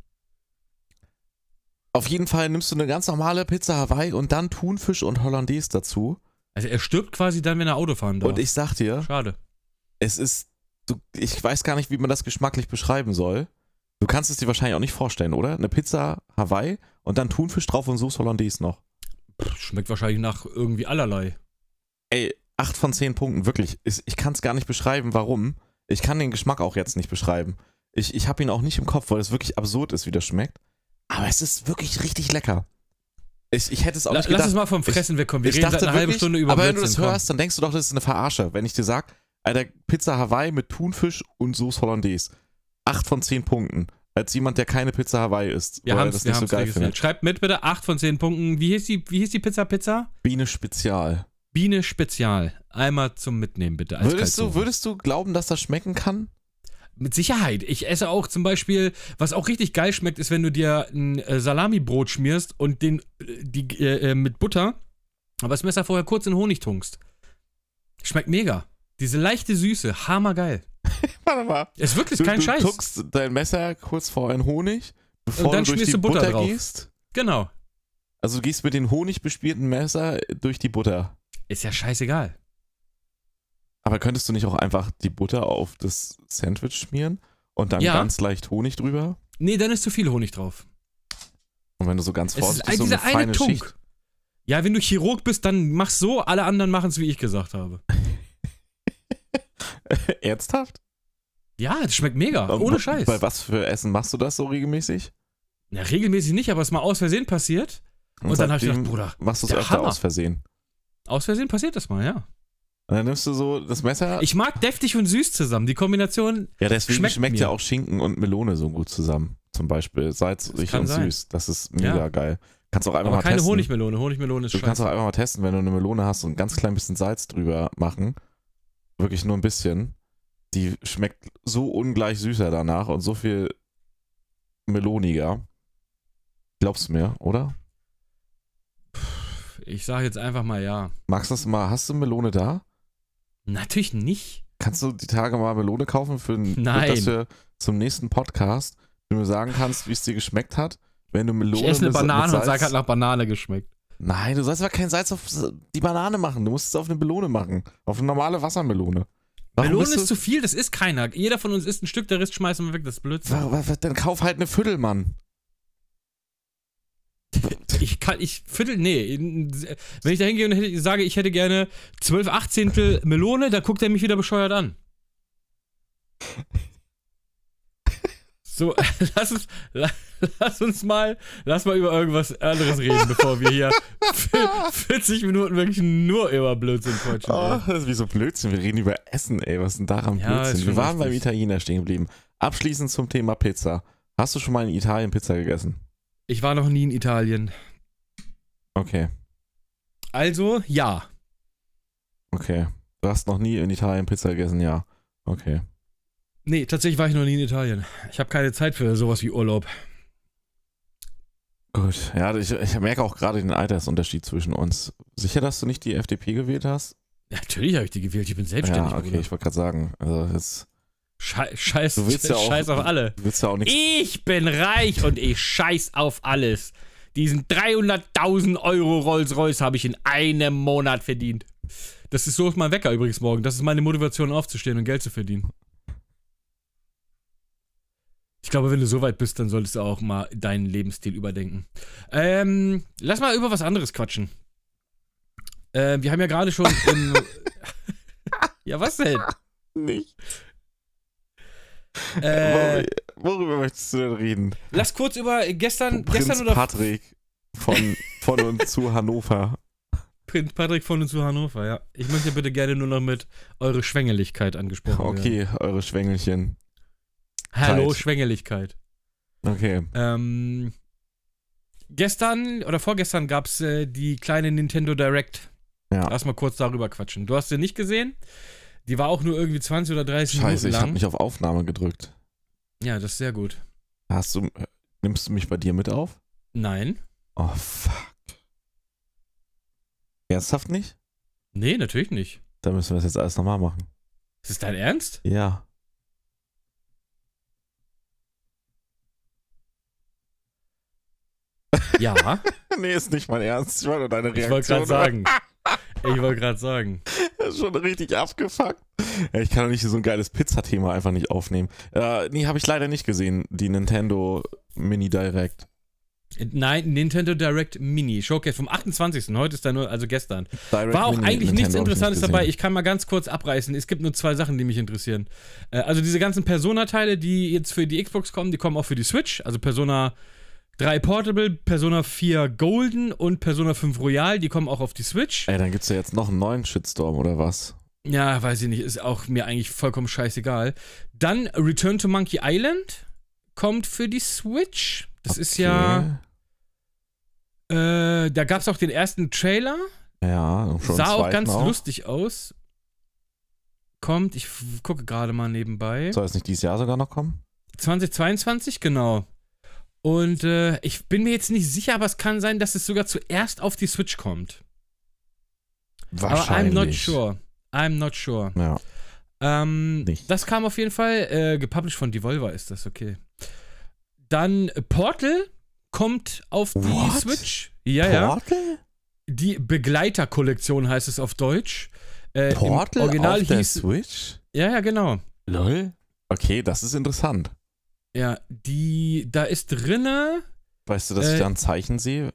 auf jeden Fall nimmst du eine ganz normale Pizza Hawaii und dann Thunfisch und Hollandaise dazu. Also er stirbt quasi dann, wenn er Auto fahren darf. Und ich sag dir, Schade. es ist, du, ich weiß gar nicht, wie man das geschmacklich beschreiben soll. Du kannst es dir wahrscheinlich auch nicht vorstellen, oder? Eine Pizza Hawaii und dann Thunfisch drauf und Sauce Hollandaise noch. Pff, schmeckt wahrscheinlich nach irgendwie allerlei. Ey, 8 von 10 Punkten, wirklich. Ich kann es gar nicht beschreiben, warum. Ich kann den Geschmack auch jetzt nicht beschreiben. Ich, ich habe ihn auch nicht im Kopf, weil es wirklich absurd ist, wie das schmeckt. Aber es ist wirklich richtig lecker. Ich, ich hätte es auch La nicht lass gedacht. uns mal vom Fressen wegkommen. Wir ich reden dachte seit einer halben Stunde über aber wenn du das Blödsinn, komm. hörst, dann denkst du doch, das ist eine Verarsche. Wenn ich dir sag, Alter, Pizza Hawaii mit Thunfisch und Sauce Hollandaise. 8 von 10 Punkten. Als jemand, der keine Pizza Hawaii isst, Wir haben es das nicht so geil findet. Schreibt mit bitte 8 von 10 Punkten. Wie hieß die, wie hieß die Pizza Pizza? Biene Spezial. Biene Spezial. Einmal zum Mitnehmen bitte. Würdest du, würdest du glauben, dass das schmecken kann? Mit Sicherheit. Ich esse auch zum Beispiel, was auch richtig geil schmeckt, ist, wenn du dir ein äh, Salamibrot schmierst und den äh, die, äh, äh, mit Butter, aber das Messer vorher kurz in Honig tunkst. Schmeckt mega. Diese leichte Süße, hammergeil. [LAUGHS] Warte mal. Ist wirklich Du, kein du Scheiß. tuckst dein Messer kurz vor in Honig, bevor Und dann du durch schmierst die du Butter Butter, drauf. gehst. Genau. Also du gehst mit dem Honig bespielten Messer durch die Butter. Ist ja scheißegal. Aber könntest du nicht auch einfach die Butter auf das Sandwich schmieren und dann Ja. ganz leicht Honig drüber? Nee, dann ist zu viel Honig drauf. Und wenn du so ganz Es ist vorsichtig ein, so dieser eine eine feine Tunk. Schicht. Ja, wenn du Chirurg bist, dann mach's so, alle anderen machen's, wie ich gesagt habe. [LAUGHS] Ernsthaft? Ja, das schmeckt mega. Und Ohne bei- Scheiß. Bei was für Essen machst du das so regelmäßig? Ja, regelmäßig nicht, aber es ist mal aus Versehen passiert. Und dann hab ich gedacht, Bruder, Machst du es öfter Hammer. aus Versehen. Aus Versehen passiert das mal, ja. Und dann nimmst du so das Messer. Ich mag deftig und süß zusammen. Die Kombination, ja, deswegen schmeckt schmeckt, ja auch Schinken und Melone so gut zusammen. Zum Beispiel salzig und sein. süß. Das ist mega Ja. geil. Kannst auch einfach aber mal keine testen. Honigmelone. Honigmelone ist Du kannst auch scheiße. einfach mal testen, wenn du eine Melone hast und ein ganz klein bisschen Salz drüber machen. Wirklich nur ein bisschen. Die schmeckt so ungleich süßer danach und so viel meloniger. Glaubst du mir, oder? Ich sage jetzt einfach mal ja. Magst du das mal? Hast du Melone da? Natürlich nicht. Kannst du die Tage mal Melone kaufen für ein, Nein. dass wir zum nächsten Podcast du mir sagen kannst, wie es dir geschmeckt hat? Wenn du Melone Ich esse eine mit- Banane mit und sag, Salz- hat nach Banane geschmeckt. Nein, du sollst aber kein Salz auf die Banane machen. Du musst es auf eine Melone machen. Auf eine normale Wassermelone. Warum Melone ist zu viel, das ist keiner. Jeder von uns isst ein Stück, der Rest schmeißen wir weg, das ist Blödsinn. Wa- wa- wa- Dann kauf halt eine Viertel, Mann. [LAUGHS] Ich kann, ich viertel, nee. Wenn ich da hingehe und hätte, sage, ich hätte gerne 12 Achtzehntel Melone, da guckt er mich wieder bescheuert an. So, [LAUGHS] lass uns, la- [LAUGHS] lass uns mal, lass mal über irgendwas anderes reden, [LAUGHS] bevor wir hier 40 Minuten wirklich nur über Blödsinn quatschen. Oh, das ist wie so Blödsinn. Wir reden über Essen, ey. Was ist denn daran Ja, Blödsinn? Wir waren beim. Italiener stehen geblieben. Abschließend zum Thema Pizza. Hast du schon mal in Italien Pizza gegessen? Ich war noch nie in Italien. Okay, Also, ja. okay. Du hast noch nie in Italien Pizza gegessen, ja. Okay. Nee, tatsächlich war ich noch nie in Italien. Ich habe keine Zeit für sowas wie Urlaub. Gut. Ja, ich, ich merke auch gerade den Altersunterschied zwischen uns. Sicher, dass du nicht die FDP gewählt hast? Natürlich habe ich die gewählt, ich bin selbstständig. ja, okay, Bruder. ich wollte gerade sagen. Also jetzt, Schei scheiß, Du willst ja auch- scheiß auf alle. du willst ja auch nichts. Ich bin reich und ich scheiß auf alles. Diesen 300.000 Euro Rolls-Royce habe ich in einem Monat verdient. Das ist so ist mein Wecker übrigens morgen. Das ist meine Motivation aufzustehen und Geld zu verdienen. Ich glaube, wenn du so weit bist, dann solltest du auch mal deinen Lebensstil überdenken. Ähm, lass mal über was anderes quatschen. Ähm, wir haben ja gerade schon im. [LAUGHS] ja, was denn? Nicht. Äh, Worüber, möchtest du denn reden? lass kurz über gestern, Prinz gestern oder Patrick von, von und zu Hannover. Prinz Patrick von und zu Hannover, ja. Ich möchte bitte gerne nur noch mit eure Schwängeligkeit angesprochen werden. Okay, eure Schwängelchen. Hallo. Schwängeligkeit. Okay. Ähm, gestern oder vorgestern gab es äh, die kleine Nintendo Direct. Ja. Lass mal kurz darüber quatschen. Du hast sie nicht gesehen. Die war auch nur irgendwie 20 oder 30 Scheiße, Minuten ich habe nicht auf Aufnahme gedrückt. ja, das ist sehr gut. Hast du, äh, nimmst du mich bei dir mit auf? Nein. Oh, fuck. Ernsthaft nicht? Nee, natürlich nicht. Dann müssen wir das jetzt alles nochmal machen. Ist das dein Ernst? Ja. Ja. [LAUGHS] nee, ist nicht mein Ernst. Ich wollte deine ich Reaktion. wollte gerade sagen. Ich wollte gerade sagen. [LAUGHS] Das ist schon richtig abgefuckt. Ich kann doch nicht so ein geiles Pizza-Thema einfach nicht aufnehmen. Äh, nee, habe ich leider nicht gesehen, die Nintendo Mini Direct. Nein, Nintendo Direct Mini Showcase vom 28. Heute ist da nur, also gestern. Direct War auch Mini eigentlich Nintendo nichts ich Interessantes nicht dabei. Ich kann mal ganz kurz abreißen. Es gibt nur zwei Sachen, die mich interessieren. Äh, also diese ganzen Persona-Teile, die jetzt für die Xbox kommen, die kommen auch für die Switch. Also Persona 3 Portable, Persona 4 Golden und Persona 5 Royal, die kommen auch auf die Switch. Ey, dann gibt's ja jetzt noch einen neuen Shitstorm oder was? Ja, weiß ich nicht, ist auch mir eigentlich vollkommen scheißegal. Dann Return to Monkey Island kommt für die Switch. Das ist ja, äh, da gab es auch den ersten Trailer. Ja, schon Sah auch ganz lustig aus. Kommt, ich gucke gerade mal nebenbei. Soll es nicht dieses Jahr sogar noch kommen? 2022, genau. Und äh, ich bin mir jetzt nicht sicher, aber es kann sein, dass es sogar zuerst auf die Switch kommt. Aber I'm not sure. I'm not sure. Ja. Ähm, das kam auf jeden Fall. Äh, gepublished von Devolver ist das, okay. Dann Portal kommt auf die What? Switch. Ja, ja. Portal? Die Begleiterkollektion heißt es auf Deutsch. Äh, Portal Original auf der hieß. Switch? Ja, ja, genau. Lol. Okay, das ist interessant. Ja, die, da ist drinne Weißt du, dass Äh, ich da ein Zeichen sehe?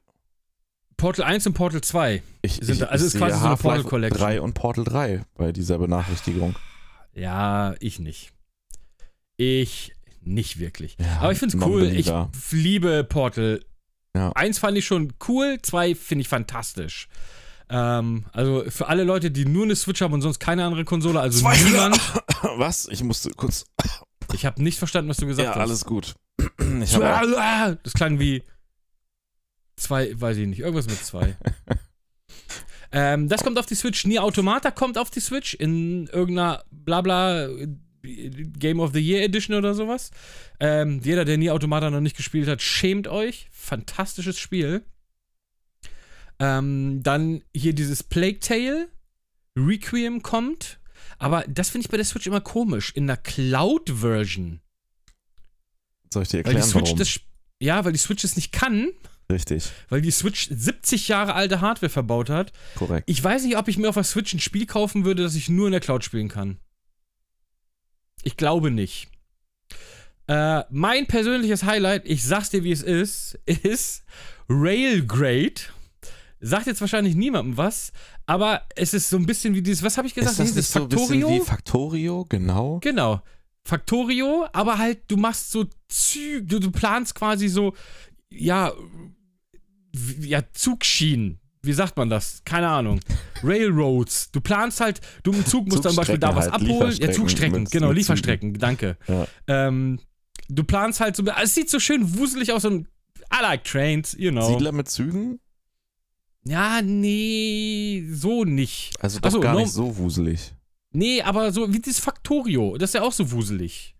Portal 1 und Portal 2. Ich, sind ich, da- also ich ist quasi so eine Portal Collection. 3 und Portal 3 bei dieser Benachrichtigung. Ja, ich nicht. Ich nicht wirklich. Ja, Aber ich find's cool. Ich liebe Portal. Ja. Eins fand ich schon cool, zwei finde ich fantastisch. Ähm, also für alle Leute, die nur eine Switch haben und sonst keine andere Konsole, also Zwei. niemand. [COUGHS] Was? Ich musste kurz. Ich habe nicht verstanden, was du gesagt ja, hast. alles gut. [CLEARS THROAT] Das klang wie zwei, weiß ich nicht, irgendwas mit zwei. [LAUGHS] ähm, das kommt auf die Switch. Nier Automata kommt auf die Switch in irgendeiner Blabla Game of the Year Edition oder sowas. Ähm, jeder, der Nier Automata noch nicht gespielt hat, schämt euch. Fantastisches Spiel. Ähm, dann hier dieses Plague Tale. Requiem kommt. Aber das finde ich bei der Switch immer komisch. In der Cloud-Version. Soll ich dir Weil die erklären, Switch warum? das. Ja, weil die Switch es nicht kann, Richtig, weil die Switch 70 Jahre alte Hardware verbaut hat. korrekt. Ich weiß nicht, ob ich mir auf der Switch ein Spiel kaufen würde, das ich nur in der Cloud spielen kann. Ich glaube nicht. Äh, mein persönliches Highlight, ich sag's dir, wie es ist, [LAUGHS] ist Railgrade. Sagt jetzt wahrscheinlich niemandem was, aber es ist so ein bisschen wie dieses, was habe ich gesagt? ist das Hieß nicht es so wie Factorio? Genau. Genau. Factorio, aber halt, du machst so Züge, du, du planst quasi so, ja, ja, Zugschienen. Wie sagt man das? Keine Ahnung. Railroads. Du planst halt, du im Zug musst zum Beispiel da was Zugstrecken abholen. halt, Ja, Zugstrecken, mit- genau, mit Lieferstrecken, danke. Ja. Ähm, du planst halt so, es sieht so schön wuselig aus und I like trains, you know. Siedler mit Zügen? Ja, nee, so nicht. Also doch so, gar nicht so wuselig. Nee, aber so wie dieses Factorio, das ist ja auch so wuselig.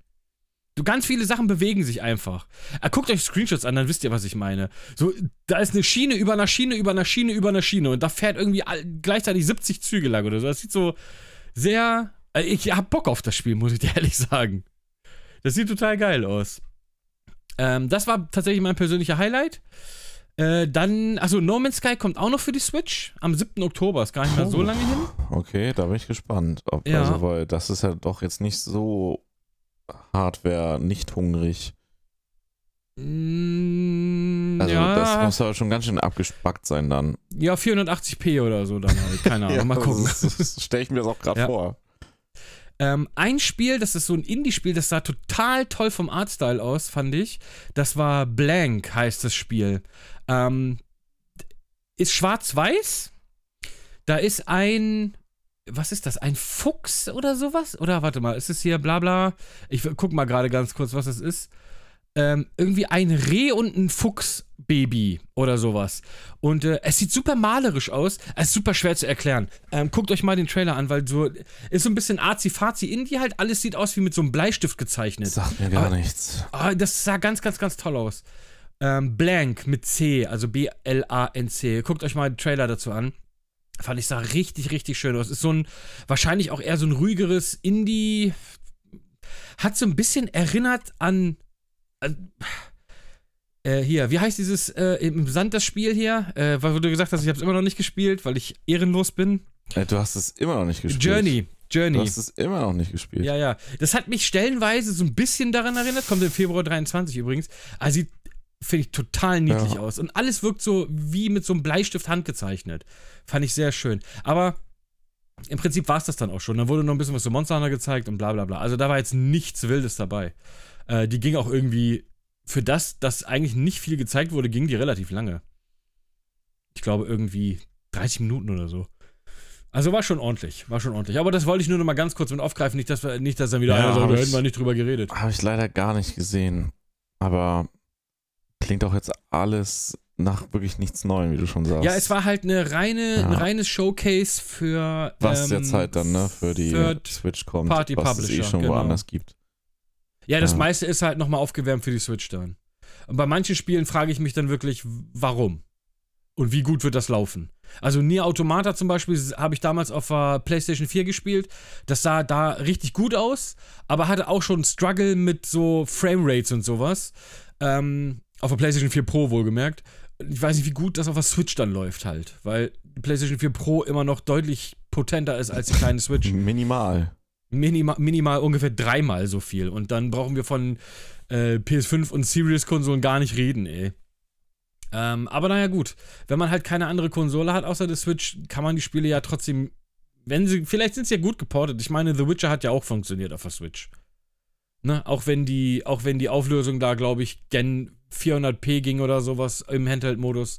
Du, ganz viele Sachen bewegen sich einfach. Ah, guckt euch Screenshots an, dann wisst ihr, was ich meine. So, da ist eine Schiene über einer Schiene, über einer Schiene, über einer Schiene und da fährt irgendwie gleichzeitig 70 Züge lang oder so. Das sieht so sehr. äh, Ich hab Bock auf das Spiel, muss ich dir [LAUGHS] ehrlich sagen. Das sieht total geil aus. Ähm, das war tatsächlich mein persönlicher Highlight. Äh, dann, also No Man's Sky kommt auch noch für die Switch am 7. Oktober, ist gar nicht mehr so lange hin. Okay, da bin ich gespannt. Ob, Ja. Also, weil das ist ja doch jetzt nicht so Hardware, nicht hungrig. Mm, Also ja, das muss aber schon ganz schön abgespackt sein dann. ja, 480p oder so dann halt. Keine [LAUGHS] Ahnung, mal gucken. Das, das stelle ich mir das auch gerade Ja. vor. Ähm, ein Spiel, das ist so ein Indie-Spiel, das sah total toll vom Artstyle aus, fand ich. Das war Blank, heißt das Spiel. Ähm, ist schwarz-weiß. Da ist ein. Was ist das? Ein Fuchs oder sowas? Oder warte mal, ist es hier bla bla? Ich guck mal gerade ganz kurz, was es ist. ähm, irgendwie ein Reh und ein Fuchsbaby oder sowas. Und äh, es sieht super malerisch aus. Es ist super schwer zu erklären. Ähm, guckt euch mal den Trailer an, weil so ist so ein bisschen arzi-fazi-Indie halt. Alles sieht aus wie mit so einem Bleistift gezeichnet. Sagt mir gar Aber- nichts. Ah, das sah ganz, ganz, ganz toll aus. Ähm, Blank mit C, also B-L-A-N-C. Guckt euch mal den Trailer dazu an. Fand ich sah richtig, richtig schön aus. Ist so ein, wahrscheinlich auch eher so ein ruhigeres Indie. Hat so ein bisschen erinnert an. an äh, hier, wie heißt dieses äh, im Sand das Spiel hier? Äh, weil du gesagt hast, ich habe es immer noch nicht gespielt, weil ich ehrenlos bin. Äh, du hast es immer noch nicht gespielt. Journey. Journey. Du hast es immer noch nicht gespielt. Ja, ja. Das hat mich stellenweise so ein bisschen daran erinnert. Kommt im Februar 23 übrigens. Also sieht, finde ich, total niedlich Ja. aus. Und alles wirkt so wie mit so einem Bleistift handgezeichnet. Fand ich sehr schön. Aber im Prinzip war es das dann auch schon. Dann wurde noch ein bisschen was zu Monster Hunter gezeigt und bla bla bla. Also da war jetzt nichts Wildes dabei. Äh, die ging auch irgendwie, für das, dass eigentlich nicht viel gezeigt wurde, ging die relativ lange. Ich glaube irgendwie 30 Minuten oder so. Also war schon ordentlich, war schon ordentlich. Aber das wollte ich nur noch mal ganz kurz mit aufgreifen, nicht, dass, wir, nicht, dass dann wieder Ja, einer da ich- hätten wir nicht drüber geredet. Habe ich leider gar nicht gesehen. Aber klingt auch jetzt alles nach wirklich nichts Neuem, wie du schon sagst. Ja, es war halt eine reine, Ja. ein reines Showcase für Was ähm, derzeit dann, ne, für die Switch kommt, Party was es eh Publisher, schon genau. woanders gibt. Ja, das Ja. meiste ist halt nochmal aufgewärmt für die Switch dann. Und bei manchen Spielen frage ich mich dann wirklich, warum? Und wie gut wird das laufen? Also Nier Automata zum Beispiel habe ich damals auf der PlayStation 4 gespielt. Das sah da richtig gut aus, aber hatte auch schon Struggle mit so Framerates und sowas. Ähm, auf der PlayStation 4 Pro wohlgemerkt. Ich weiß nicht, wie gut das auf der Switch dann läuft halt, weil die PlayStation 4 Pro immer noch deutlich potenter ist als die kleine Switch [LAUGHS] Minimal. minima, minimal ungefähr dreimal so viel. Und dann brauchen wir von äh, PS5 und Series-Konsolen gar nicht reden, ey. Ähm, aber naja, gut. Wenn man halt keine andere Konsole hat außer der Switch, kann man die Spiele ja trotzdem. Wenn sie. Vielleicht sind sie ja gut geportet. Ich meine, The Witcher hat ja auch funktioniert auf der Switch. Ne? Auch wenn die, auch wenn die Auflösung da, glaube ich, gen 400p ging oder sowas im Handheld-Modus.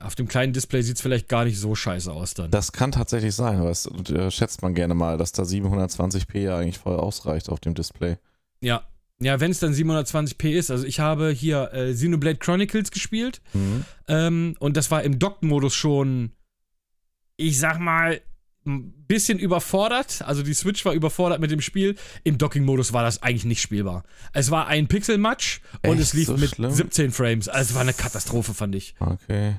Auf dem kleinen Display sieht es vielleicht gar nicht so scheiße aus dann. Das kann tatsächlich sein, aber das äh, schätzt man gerne mal, dass da 720p ja eigentlich voll ausreicht auf dem Display. Ja. Ja, wenn es dann 720p ist. Also ich habe hier äh, Xenoblade Chronicles gespielt Mhm. ähm, und das war im Dock-Modus schon, ich sag mal, ein bisschen überfordert. Also die Switch war überfordert mit dem Spiel. Im Docking-Modus war das eigentlich nicht spielbar. Es war ein Pixel-Match und es lief so mit schlimm? 17 Frames. Also es war eine Katastrophe, fand ich. Okay.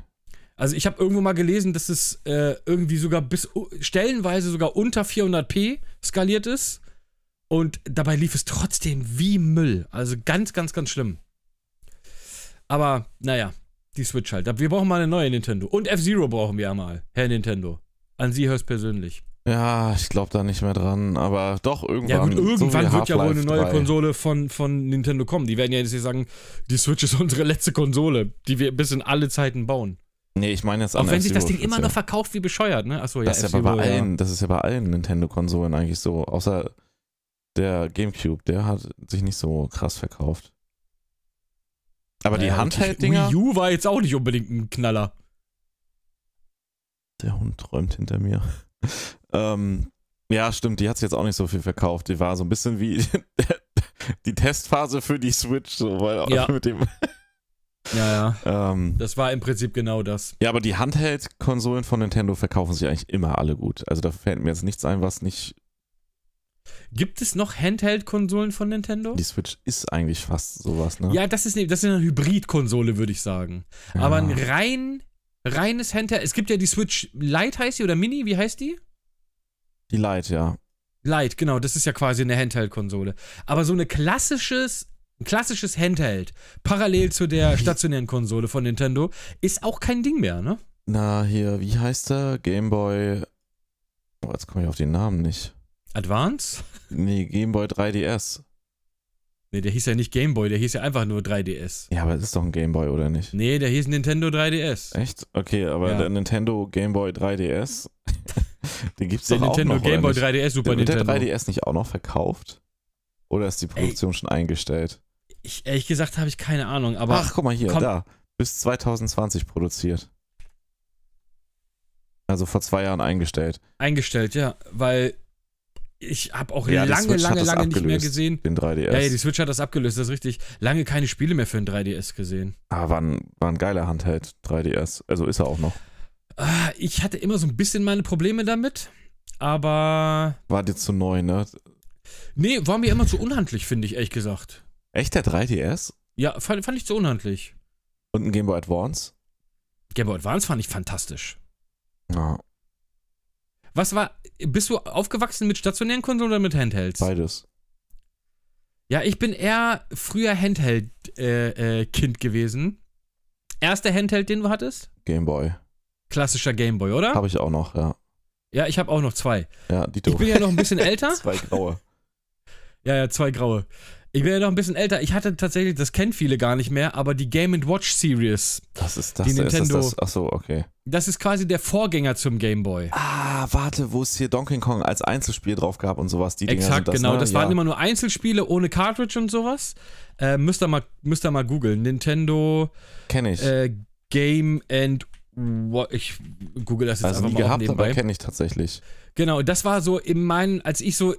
Also ich habe irgendwo mal gelesen, dass es äh, irgendwie sogar bis stellenweise sogar unter 400p skaliert ist. Und dabei lief es trotzdem wie Müll. Also ganz, ganz, ganz schlimm. Aber naja, die Switch halt. Wir brauchen mal eine neue Nintendo. Und F-Zero brauchen wir ja mal, Herr Nintendo. An Sie höchstpersönlich. Ja, ich glaube da nicht mehr dran, aber doch irgendwann. Ja gut, so irgendwann wird ja wohl eine neue 3. Konsole von, von Nintendo kommen. Die werden ja jetzt nicht sagen, die Switch ist unsere letzte Konsole, die wir bis in alle Zeiten bauen. Nee, ich meine jetzt Auch wenn sich das Ding immer noch verkauft wie bescheuert, ne? Achso, ja, das, ist ja bei allen, das ist ja bei allen Nintendo-Konsolen eigentlich so. Außer der GameCube, der hat sich nicht so krass verkauft. Aber die Naja, Handheld-Dinger. Wii U war jetzt auch nicht unbedingt ein Knaller. Der Hund träumt hinter mir. [LAUGHS] ähm, ja, stimmt, die hat sich jetzt auch nicht so viel verkauft. Die war so ein bisschen wie [LAUGHS] die Testphase für die Switch, so, weil Ja. [LAUGHS] mit dem. Ja, ja. Ähm, Das war im Prinzip genau das. ja, aber die Handheld-Konsolen von Nintendo verkaufen sich eigentlich immer alle gut. Also da fällt mir jetzt nichts ein, was nicht. Gibt es noch Handheld-Konsolen von Nintendo? Die Switch ist eigentlich fast sowas, ne? Ja, das ist, ne, das ist eine Hybrid-Konsole, würde ich sagen. Ja. Aber ein rein, reines Handheld. Es gibt ja die Switch Lite, heißt die, oder Mini, wie heißt die? Die Lite, ja. Lite, genau, das ist ja quasi eine Handheld-Konsole. Aber so eine klassisches, ein klassisches Handheld, parallel zu der [LAUGHS] stationären Konsole von Nintendo, ist auch kein Ding mehr, ne? Na, hier, wie heißt der? Game Boy. Oh, jetzt komme ich auf den Namen nicht. Advance? Nee, Game Boy 3DS. Nee, der hieß ja nicht Game Boy, der hieß ja einfach nur 3DS. Ja, aber das ist doch ein Game Boy, oder nicht? Nee, der hieß Nintendo 3DS. Echt? Okay, aber Ja. der Nintendo Game Boy 3DS, [LAUGHS] den gibt's Der doch auch Nintendo noch, Game oder Boy nicht? 3DS, Super Wird der Nintendo. 3DS nicht auch noch verkauft? Oder ist die Produktion schon eingestellt? Ich, ehrlich gesagt habe ich keine Ahnung, aber Ach, guck mal hier, komm- da. Bis 2020 produziert. Also vor zwei Jahren eingestellt. eingestellt, ja, weil ich habe auch Ja, lange, lange, lange nicht mehr gesehen. Den 3DS. Ja, ja, die Switch hat das abgelöst, das ist richtig. Lange keine Spiele mehr für ein 3DS gesehen. ah, war ein, war ein geiler Handheld, 3DS. Also ist er auch noch. Ah, Ich hatte immer so ein bisschen meine Probleme damit, aber War dir zu neu, ne? nee, war mir immer zu unhandlich, finde ich, ehrlich gesagt. Echt der 3DS? Ja, fand, fand ich zu unhandlich. Und ein Game Boy Advance? Game Boy Advance fand ich fantastisch. Ja, Was war, bist du aufgewachsen mit stationären Konsolen oder mit Handhelds? beides. Ja, ich bin eher früher Handheld-Kind äh, äh, gewesen. Erster Handheld, den du hattest? Game Boy. Klassischer Gameboy, oder? Habe ich auch noch, ja. Ja, ich habe auch noch zwei. Ja, die Ich bin ja noch ein bisschen [LAUGHS] älter. Zwei graue. Ja, ja, zwei graue. Ich bin ja noch ein bisschen älter. Ich hatte tatsächlich, das kennen viele gar nicht mehr, aber die Game Watch Series. Das ist das. Die ist das, Nintendo- das Achso, okay. Das ist quasi der Vorgänger zum Game Boy. Ah, warte, wo es hier Donkey Kong als Einzelspiel drauf gab und sowas. Die Dinger Exakt, das, genau. Ne? Das ja. waren immer nur Einzelspiele ohne Cartridge und sowas. Äh, müsst, ihr mal, müsst ihr mal googeln. Nintendo Kenn ich. äh, Game and ich google das jetzt also einfach nie mal gehabt, aber nebenbei. kenne ich tatsächlich. Genau, das war so in meinen, als ich so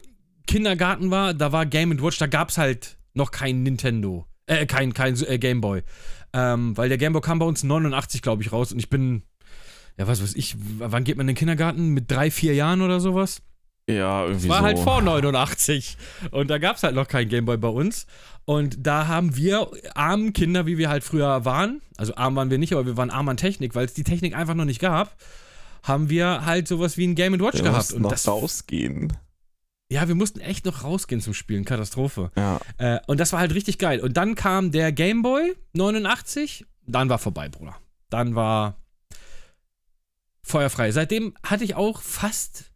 Kindergarten war, da war Game Watch, da gab's halt noch kein Nintendo, äh, kein, kein äh, Game Boy. Ähm, weil der Game Boy kam bei uns 89, glaube ich, raus und ich bin, ja, was weiß ich, wann geht man in den Kindergarten? Mit drei, vier Jahren oder sowas? Ja, irgendwie War so. halt vor 89 und da gab's halt noch kein Game Boy bei uns. Und da haben wir armen Kinder, wie wir halt früher waren, also arm waren wir nicht, aber wir waren arm an Technik, weil es die Technik einfach noch nicht gab, haben wir halt sowas wie ein Game Watch Wir gehabt. Und noch das, rausgehen. Ja, wir mussten echt noch rausgehen zum Spielen, Katastrophe. Ja. Äh, und das war halt richtig geil. Und dann kam der Game Boy 89, dann war vorbei, Bruder. Dann war feuerfrei. Seitdem hatte ich auch fast.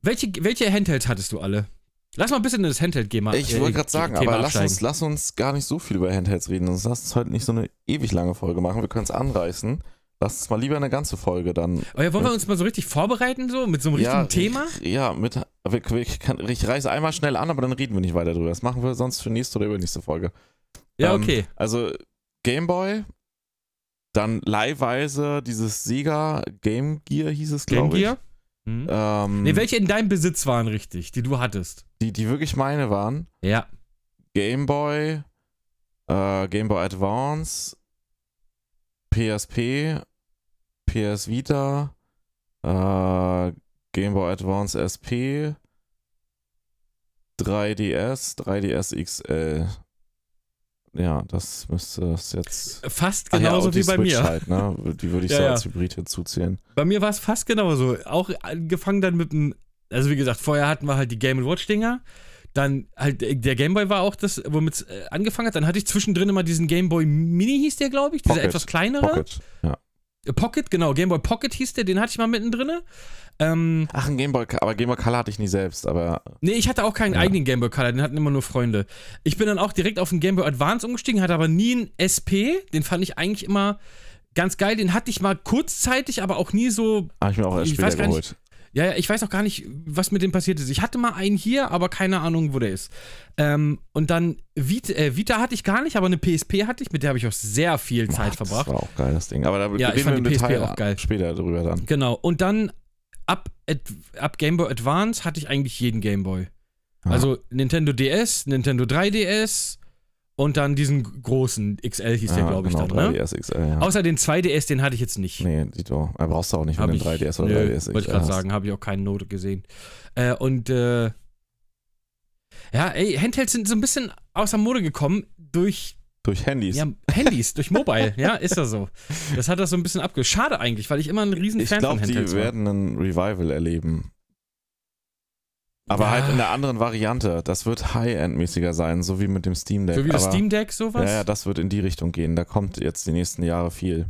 Welche, welche Handhelds hattest du alle? Lass mal ein bisschen in das Handheld gehen. Ich äh, wollte gerade sagen, Thema aber lass uns, lass uns gar nicht so viel über Handhelds reden. Sonst lass uns heute nicht so eine ewig lange Folge machen. Wir können es anreißen. Lass uns mal lieber eine ganze Folge dann. Aber ja, wollen wir uns mal so richtig vorbereiten, so mit so einem richtigen ja, Thema? Ja, mit, ich, kann, ich reiße einmal schnell an, aber dann reden wir nicht weiter drüber. Das machen wir sonst für nächste oder übernächste Folge. Ja, Ähm, okay. Also Gameboy, dann leihweise dieses Sega Game Gear hieß es, Game glaube ich. Gear? Hm. Ähm, Nee, welche in deinem Besitz waren richtig, die du hattest? die, die wirklich meine waren. Ja. Gameboy, äh, Game Boy Advance, PSP, PS Vita, äh, Game Boy Advance SP, 3DS, 3DS XL. Ja, das müsste es jetzt. Fast ja, genauso und wie bei Switch mir. Halt, ne? Die würde ich Ja, so ja. als Hybrid hinzuzählen. Bei mir war es fast genauso. Auch angefangen dann mit dem, also wie gesagt, vorher hatten wir halt die Game Watch Dinger. Dann halt äh, der Game Boy war auch das, womit es äh, angefangen hat. Dann hatte ich zwischendrin immer diesen Game Boy Mini hieß der, glaube ich, dieser Pocket. etwas kleinere. Pocket. Ja. Pocket, genau, Game Boy Pocket hieß der, den hatte ich mal mittendrin. Ähm, Ach, ein Game Boy, aber Game Boy Color hatte ich nie selbst, aber nee, ich hatte auch keinen Ja. eigenen Game Boy Color, den hatten immer nur Freunde. Ich bin dann auch direkt auf den Game Boy Advance umgestiegen, hatte aber nie einen SP. Den fand ich eigentlich immer ganz geil. Den hatte ich mal kurzzeitig, aber auch nie so habe ich mir auch erst später gar nicht, geholt. Ja, ja, ich weiß auch gar nicht, was mit dem passiert ist. Ich hatte mal einen hier, aber keine Ahnung, wo der ist. Ähm, und dann Vita, äh, Vita hatte ich gar nicht, aber eine PSP hatte ich, mit der habe ich auch sehr viel Zeit Ach, verbracht. Das war auch geil, das Ding. Aber da Ja, ich reden fand wir im die PSP Detail auch geil. später drüber dann. Genau. Und dann ab, ab Game Boy Advance hatte ich eigentlich jeden Game Boy. Ja. Also Nintendo DS, Nintendo 3DS und dann diesen großen XL hieß der, Ja, glaube ich, genau, dann, ne? 3DS XL, ja. Außer den 2DS, den hatte ich jetzt nicht. nee, Dito. Brauchst du auch nicht, wenn du ich, einen 3DS oder nö, 3DS XL Wollte ich gerade sagen, habe ich auch keine Note gesehen. Äh, und äh, ja, ey, Handhelds sind so ein bisschen außer Mode gekommen durch Durch Handys. ja, Handys, durch Mobile. Ja, ist das so. Das hat das so ein bisschen abge... Schade eigentlich, weil ich immer ein riesen ich Fan von glaube, die Handhelds war. werden ein Revival erleben. Aber Ja. halt in der anderen Variante. Das wird High-End-mäßiger sein, so wie mit dem Steam Deck. So wie das Aber, Steam Deck, sowas? Ja, ja, das wird in die Richtung gehen. Da kommt jetzt die nächsten Jahre viel.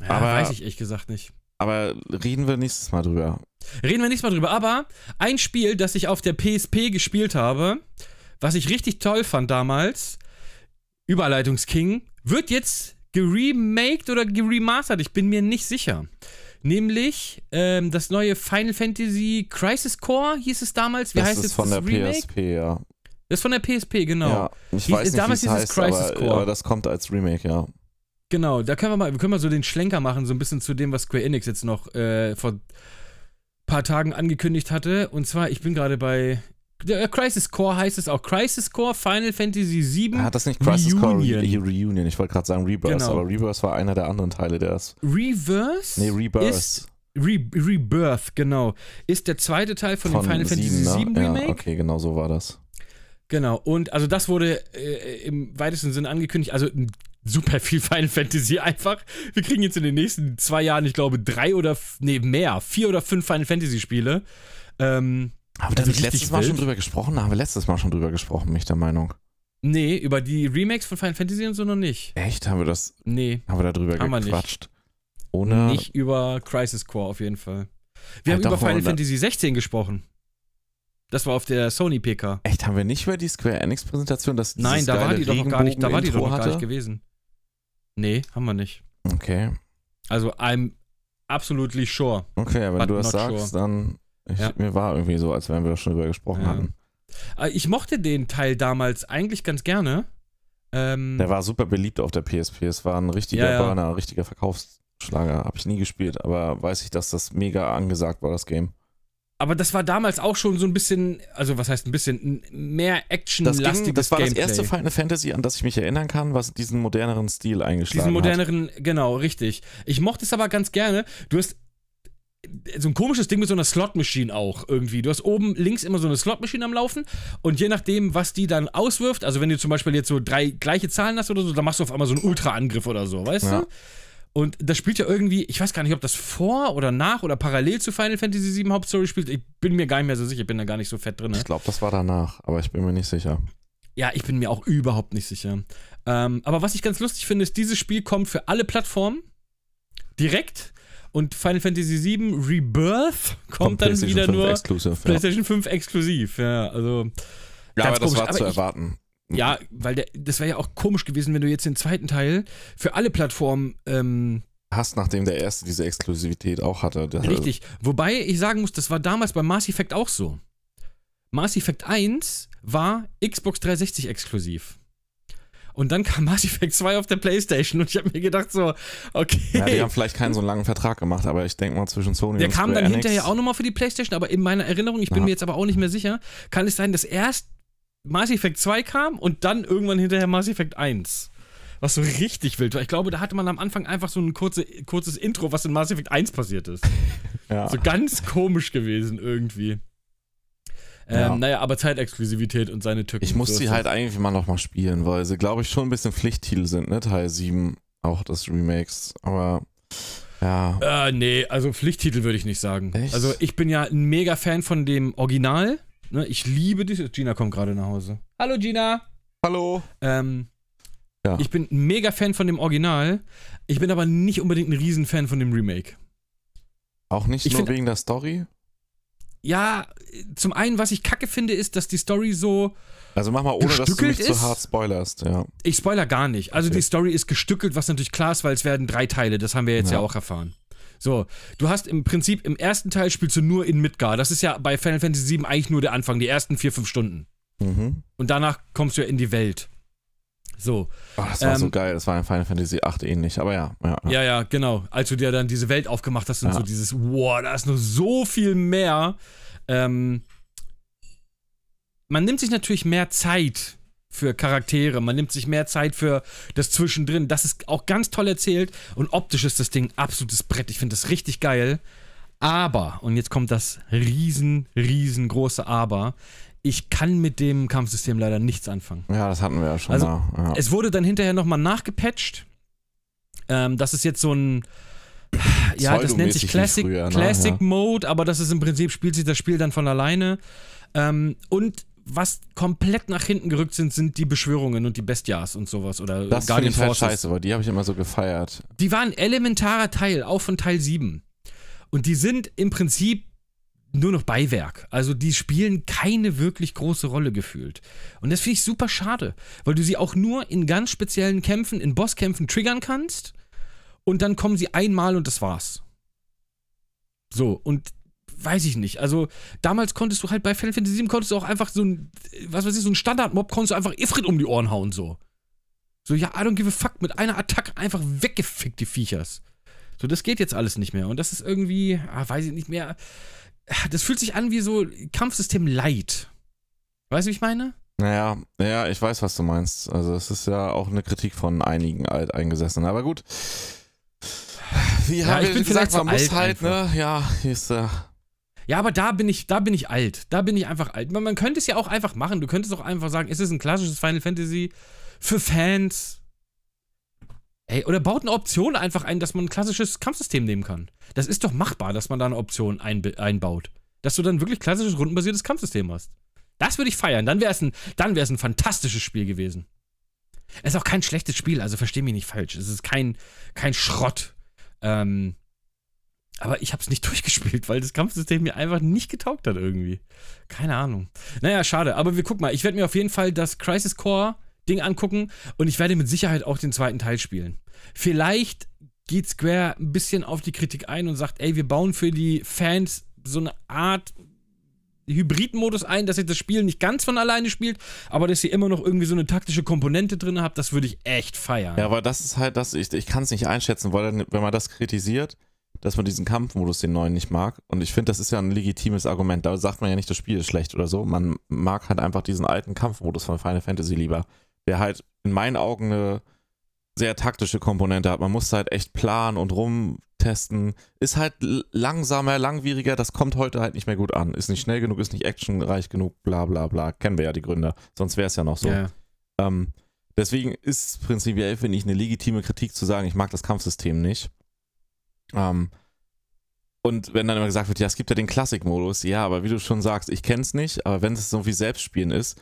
Ja, aber- weiß ich ehrlich gesagt nicht. Aber reden wir nächstes Mal drüber. Reden wir nicht mal drüber. Aber ein Spiel, das ich auf der PSP gespielt habe, was ich richtig toll fand damals, Überleitungsking, wird jetzt geremaked oder geremastert. Ich bin mir nicht sicher. Nämlich ähm, das neue Final Fantasy Crisis Core hieß es damals. Wie das heißt ist jetzt von das der Remake? PSP, ja. Das ist von der PSP, genau. Ja, ich Hieß- weiß nicht, wie damals es hieß es heißt, Crisis aber, Core. aber das kommt als Remake, ja. Genau, da können wir mal, wir können mal so den Schlenker machen, so ein bisschen zu dem, was Square Enix jetzt noch äh, vor paar Tagen angekündigt hatte. Und zwar, ich bin gerade bei Crisis Core heißt es auch. Crisis Core Final Fantasy VII. Hat das nicht Crisis Core Re Reunion. Reunion? Ich wollte gerade sagen Rebirth, Genau. aber Rebirth war einer der anderen Teile, der ist. Reverse? Nee, Rebirth. Re Rebirth, genau. Ist der zweite Teil von, von dem Final Fantasy sieben, VII ne? Remake. Ja, okay, genau so war das. Genau. Und also das wurde äh, im weitesten Sinne angekündigt. Also super viel Final Fantasy einfach. Wir kriegen jetzt in den nächsten zwei Jahren, ich glaube, drei oder, nee, mehr, vier oder fünf Final Fantasy Spiele. Ähm, Haben wir da nicht letztes Mal schon wild. drüber gesprochen? Da haben wir letztes Mal schon drüber gesprochen, bin ich der Meinung. nee, über die Remakes von Final Fantasy und so noch nicht. Echt? Haben wir das, Nee. haben wir da drüber Haben wir nicht. gequatscht? Ohne. Nicht über Crisis Core auf jeden Fall. Wir Ja, haben über Final Fantasy 16 gesprochen. Das war auf der Sony PK. Echt, haben wir nicht über die Square Enix Präsentation, dass Nein, da war die doch noch gar nicht, da war die doch noch gar nicht gewesen. Nee, haben wir nicht. Okay. Also I'm absolutely sure. Okay, wenn du das sagst, dann. Ich, Ja. Mir war irgendwie so, als wenn wir schon drüber gesprochen Ja. hatten. Äh, Ich mochte den Teil damals eigentlich ganz gerne. Ähm, Der war super beliebt auf der PSP. Es war ein richtiger Ja. Burner, ein richtiger Verkaufsschlager. Habe ich nie gespielt, aber weiß ich, dass das mega angesagt war, das Game. aber das war damals auch schon so ein bisschen, also was heißt ein bisschen, mehr Das, actionlastiges ging, das war Gameplay. das erste Final Fantasy, an das ich mich erinnern kann, was diesen moderneren Stil eingeschlagen Diesen moderneren, genau, richtig. Ich mochte es aber ganz gerne. Du hast so ein komisches Ding mit so einer Slot-Machine auch irgendwie. Du hast oben links immer so eine Slot-Machine am Laufen und je nachdem, was die dann auswirft, also wenn du zum Beispiel jetzt so drei gleiche Zahlen hast oder so, dann machst du auf einmal so einen Ultra-Angriff oder so, weißt Ja. du? Und das spielt ja irgendwie, ich weiß gar nicht, ob das vor oder nach oder parallel zu Final Fantasy VII Hauptstory spielt. Ich bin mir gar nicht mehr so sicher, ich bin da gar nicht so fett drin. hat. Ich glaube, das war danach, aber ich bin mir nicht sicher. Ja, ich bin mir auch überhaupt nicht sicher. Ähm, aber was ich ganz lustig finde, ist, dieses Spiel kommt für alle Plattformen direkt und Final Fantasy VII Rebirth kommt, dann wieder 5 nur Exclusive. Ja, PlayStation 5 exklusiv. Ja, also ja aber das komisch, war aber zu ich- erwarten. ja, weil der, das wäre ja auch komisch gewesen, wenn du jetzt den zweiten Teil für alle Plattformen ähm, Hast, nachdem der erste diese Exklusivität auch hatte. Das, Richtig. Wobei ich sagen muss, das war damals bei Mass Effect auch so. Mass Effect 1 war Xbox 360 exklusiv. Und dann kam Mass Effect 2 auf der Playstation und ich habe mir gedacht so, okay. Ja, die haben vielleicht keinen so langen Vertrag gemacht, aber ich denke mal zwischen Sony Der und kam Square dann Enix, hinterher auch nochmal für die Playstation, aber in meiner Erinnerung, ich bin Ja. mir jetzt aber auch nicht mehr sicher, kann es sein, dass erst Mass Effect 2 kam und dann irgendwann hinterher Mass Effect 1. Was so richtig wild war. Ich glaube, da hatte man am Anfang einfach so ein kurze, kurzes Intro, was in Mass Effect 1 passiert ist. [LAUGHS] Ja. So ganz komisch gewesen irgendwie. Ähm, Ja. Naja, aber Zeitexklusivität und seine Tücken. Ich muss sie halt eigentlich mal nochmal spielen, weil sie, glaube ich, schon ein bisschen Pflichttitel sind, ne? Teil 7, auch des Remakes. Aber ja. Äh, nee, also Pflichttitel würde ich nicht sagen. Echt? Also ich bin ja ein mega Fan von dem Original. Ne? Ich liebe dieses. Gina kommt gerade nach Hause. Hallo Gina. Hallo. Ähm, Ja. Ich bin ein mega Fan von dem Original. Ich bin aber nicht unbedingt ein Riesenfan von dem Remake. Auch nicht Ich nur find- wegen der Story? Ja, zum einen, was ich kacke finde, ist, dass die Story so. Also mach mal, ohne dass du mich zu ist? hart spoilerst, ja. Ich spoiler gar nicht. Also Okay. die Story ist gestückelt, was natürlich klar ist, weil es werden drei Teile. Das haben wir jetzt ja, Ja. auch erfahren. So, du hast im Prinzip im ersten Teil spielst du nur in Midgar. Das ist ja bei Final Fantasy VII eigentlich nur der Anfang, die ersten vier, fünf Stunden. Mhm. Und danach kommst du ja in die Welt. So, Oh, das war so Ähm, geil, das war in Final Fantasy 8 ähnlich, aber ja. ja, ja. ja, ja, genau. Als du dir dann diese Welt aufgemacht hast und Ja. so dieses, wow, da ist noch so viel mehr. Ähm, man nimmt sich natürlich mehr Zeit für Charaktere, man nimmt sich mehr Zeit für das Zwischendrin. Das ist auch ganz toll erzählt und optisch ist das Ding absolutes Brett. Ich finde das richtig geil. Aber, und jetzt kommt das riesen, riesengroße Aber, ich kann mit dem Kampfsystem leider nichts anfangen. Ja, das hatten wir ja schon Also, mal. Ja. Es wurde dann hinterher nochmal nachgepatcht. Ähm, das ist jetzt so ein. Ja, das nennt sich Classic, früher, ne? Classic Ja. Mode, aber das ist im Prinzip, spielt sich das Spiel dann von alleine. Ähm, und was komplett nach hinten gerückt sind, sind die Beschwörungen und die Bestias und sowas. Oder das Guardian ich halt Forces. scheiße, weil die habe ich immer so gefeiert. Die waren ein elementarer Teil, auch von Teil 7. Und die sind im Prinzip nur noch Beiwerk. Also die spielen keine wirklich große Rolle gefühlt. Und das finde ich super schade, weil du sie auch nur in ganz speziellen Kämpfen, in Bosskämpfen triggern kannst und dann kommen sie einmal und das war's. So, und weiß ich nicht. Also damals konntest du halt bei Final Fantasy 7 konntest du auch einfach so ein, was weiß ich, so ein Standardmob konntest du einfach Ifrit um die Ohren hauen, so. So, ja, I don't give a fuck, mit einer Attacke einfach weggefickt, die Viechers. So, das geht jetzt alles nicht mehr. Und das ist irgendwie, ah, weiß ich nicht mehr. Das fühlt sich an wie so Kampfsystem Light. Weißt du, wie ich meine? Naja, ja, ich weiß, was du meinst. Also es ist ja auch eine Kritik von einigen Alteingesessenen. Aber gut. Wie Ja, haben ich wir bin gesagt, so man muss alt halt, ne? Ja, hier ist äh, Ja, aber da bin ich, da bin ich alt. Da bin ich einfach alt. Man, man könnte es ja auch einfach machen. Du könntest auch einfach sagen, es ist ein klassisches Final Fantasy für Fans. Ey, oder baut eine Option einfach ein, dass man ein klassisches Kampfsystem nehmen kann. Das ist doch machbar, dass man da eine Option einb- einbaut. Dass du dann wirklich klassisches rundenbasiertes Kampfsystem hast. Das würde ich feiern. Dann wäre es ein, ein fantastisches Spiel gewesen. Es ist auch kein schlechtes Spiel, also versteh mich nicht falsch. Es ist kein, kein Schrott. Ähm, aber ich habe es nicht [LAUGHS] durchgespielt, weil das Kampfsystem mir einfach nicht getaugt hat irgendwie. Keine Ahnung. Naja, schade. Aber wir gucken mal. Ich werde mir auf jeden Fall das Crisis Core Ding angucken und ich werde mit Sicherheit auch den zweiten Teil spielen. Vielleicht geht Square ein bisschen auf die Kritik ein und sagt, ey, wir bauen für die Fans so eine Art Hybrid-Modus ein, dass ihr das Spiel nicht ganz von alleine spielt, aber dass ihr immer noch irgendwie so eine taktische Komponente drin habt, das würde ich echt feiern. Ja, aber das ist halt das, ich, ich kann es nicht einschätzen, weil wenn man das kritisiert, dass man diesen Kampfmodus, den neuen, nicht mag. Und ich finde, das ist ja ein legitimes Argument. Da sagt man ja nicht, das Spiel ist schlecht oder so. Man mag halt einfach diesen alten Kampfmodus von Final Fantasy lieber, der halt in meinen Augen eine sehr taktische Komponente hat. Man muss halt echt planen und rumtesten. Ist halt langsamer, langwieriger, das kommt heute halt nicht mehr gut an. Ist nicht schnell genug, ist nicht actionreich genug, bla bla bla. Kennen wir ja die Gründe. Sonst wäre es ja noch so. Ja. Ähm, deswegen ist es prinzipiell, finde ich, eine legitime Kritik zu sagen, ich mag das Kampfsystem nicht. Ähm, und wenn dann immer gesagt wird, ja, es gibt ja den Klassik-Modus, ja, aber wie du schon sagst, ich kenne es nicht, aber wenn es so wie Selbstspielen ist,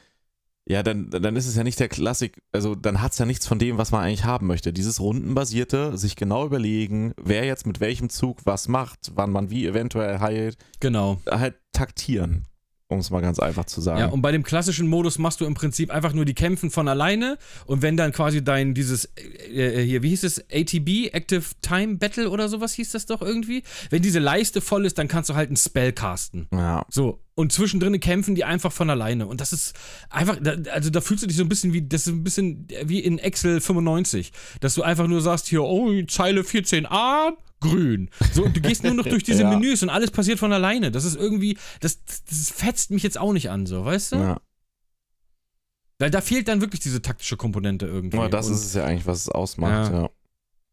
ja, dann, dann ist es ja nicht der Klassik, also dann hat es ja nichts von dem, was man eigentlich haben möchte. Dieses rundenbasierte, sich genau überlegen, wer jetzt mit welchem Zug was macht, wann man wie eventuell heilt, Genau. halt taktieren, um es mal ganz einfach zu sagen. Ja, und bei dem klassischen Modus machst du im Prinzip einfach nur die Kämpfen von alleine und wenn dann quasi dein dieses äh, äh, hier, wie hieß es, ATB, Active Time Battle oder sowas hieß das doch irgendwie, wenn diese Leiste voll ist, dann kannst du halt einen Spell casten. ja. So, und zwischendrin kämpfen die einfach von alleine. Und das ist einfach, da- also da fühlst du dich so ein bisschen wie, das ist ein bisschen wie in Excel 95, dass du einfach nur sagst, hier, oh, Zeile 14a, grün. So, du gehst nur noch durch [LAUGHS] diese Ja. Menüs und alles passiert von alleine. Das ist irgendwie, das, das fetzt mich jetzt auch nicht an, so, weißt du? ja. Weil da fehlt dann wirklich diese taktische Komponente irgendwie. Aber das und, ist es ja eigentlich, was es ausmacht, Ja. ja.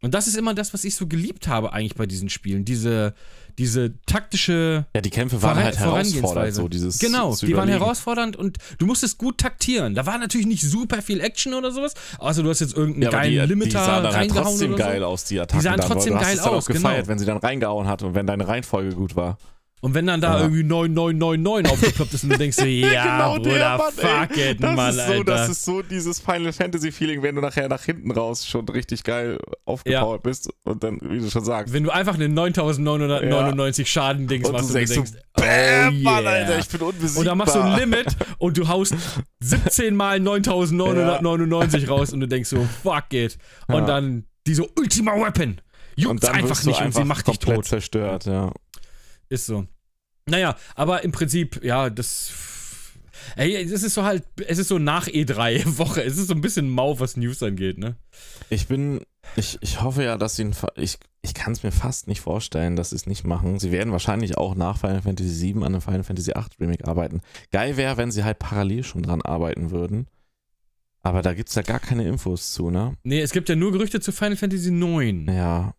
und das ist immer das, was ich so geliebt habe eigentlich bei diesen Spielen. Diese, diese taktische Ja, die Kämpfe waren halt herausfordernd, so dieses Genau, die waren herausfordernd und du musstest gut taktieren. Da war natürlich nicht super viel Action oder sowas, außer du hast jetzt irgendeinen Ja, geilen die, die Limiter sahen dann halt reingehauen trotzdem oder so. geil aus, die Attacken. sahen dann, trotzdem du hast geil es dann aus, auch gefeiert, genau. wenn sie dann reingehauen hat und wenn deine Reihenfolge gut war. Und wenn dann da Ja. irgendwie 9999 aufgeploppt ist und du denkst dir, [LAUGHS] ja, Bruder, fuck it, Genau das Mann, ist so, Alter. Das ist so dieses Final Fantasy Feeling, wenn du nachher nach hinten raus schon richtig geil aufgepowert bist und dann, wie du schon sagst, wenn du einfach einen 9999 Schaden-Dings und machst du und du denkst, Bam, oh Mann, yeah. Alter, ich bin unbesiegbar. Und dann machst du ein Limit und du haust 17 mal 9999 raus und du denkst so, fuck it. Und Ja. dann diese Ultima Weapon. Juckt's einfach du nicht und sie macht dich tot. zerstört, ja. Ist so. Naja, aber im Prinzip, ja, das. Ey, es ist so halt, es ist so nach E3-Woche. Es ist so ein bisschen mau, was News angeht, ne? Ich bin, ich, ich hoffe ja, dass sie, ein, Fa- ich, ich kann es mir fast nicht vorstellen, dass sie es nicht machen. Sie werden wahrscheinlich auch nach Final Fantasy VII an einem Final Fantasy VIII Remake arbeiten. Geil wäre, wenn sie halt parallel schon dran arbeiten würden. Aber da gibt es ja gar keine Infos zu, ne? Nee, es gibt ja nur Gerüchte zu Final Fantasy IX. Ja.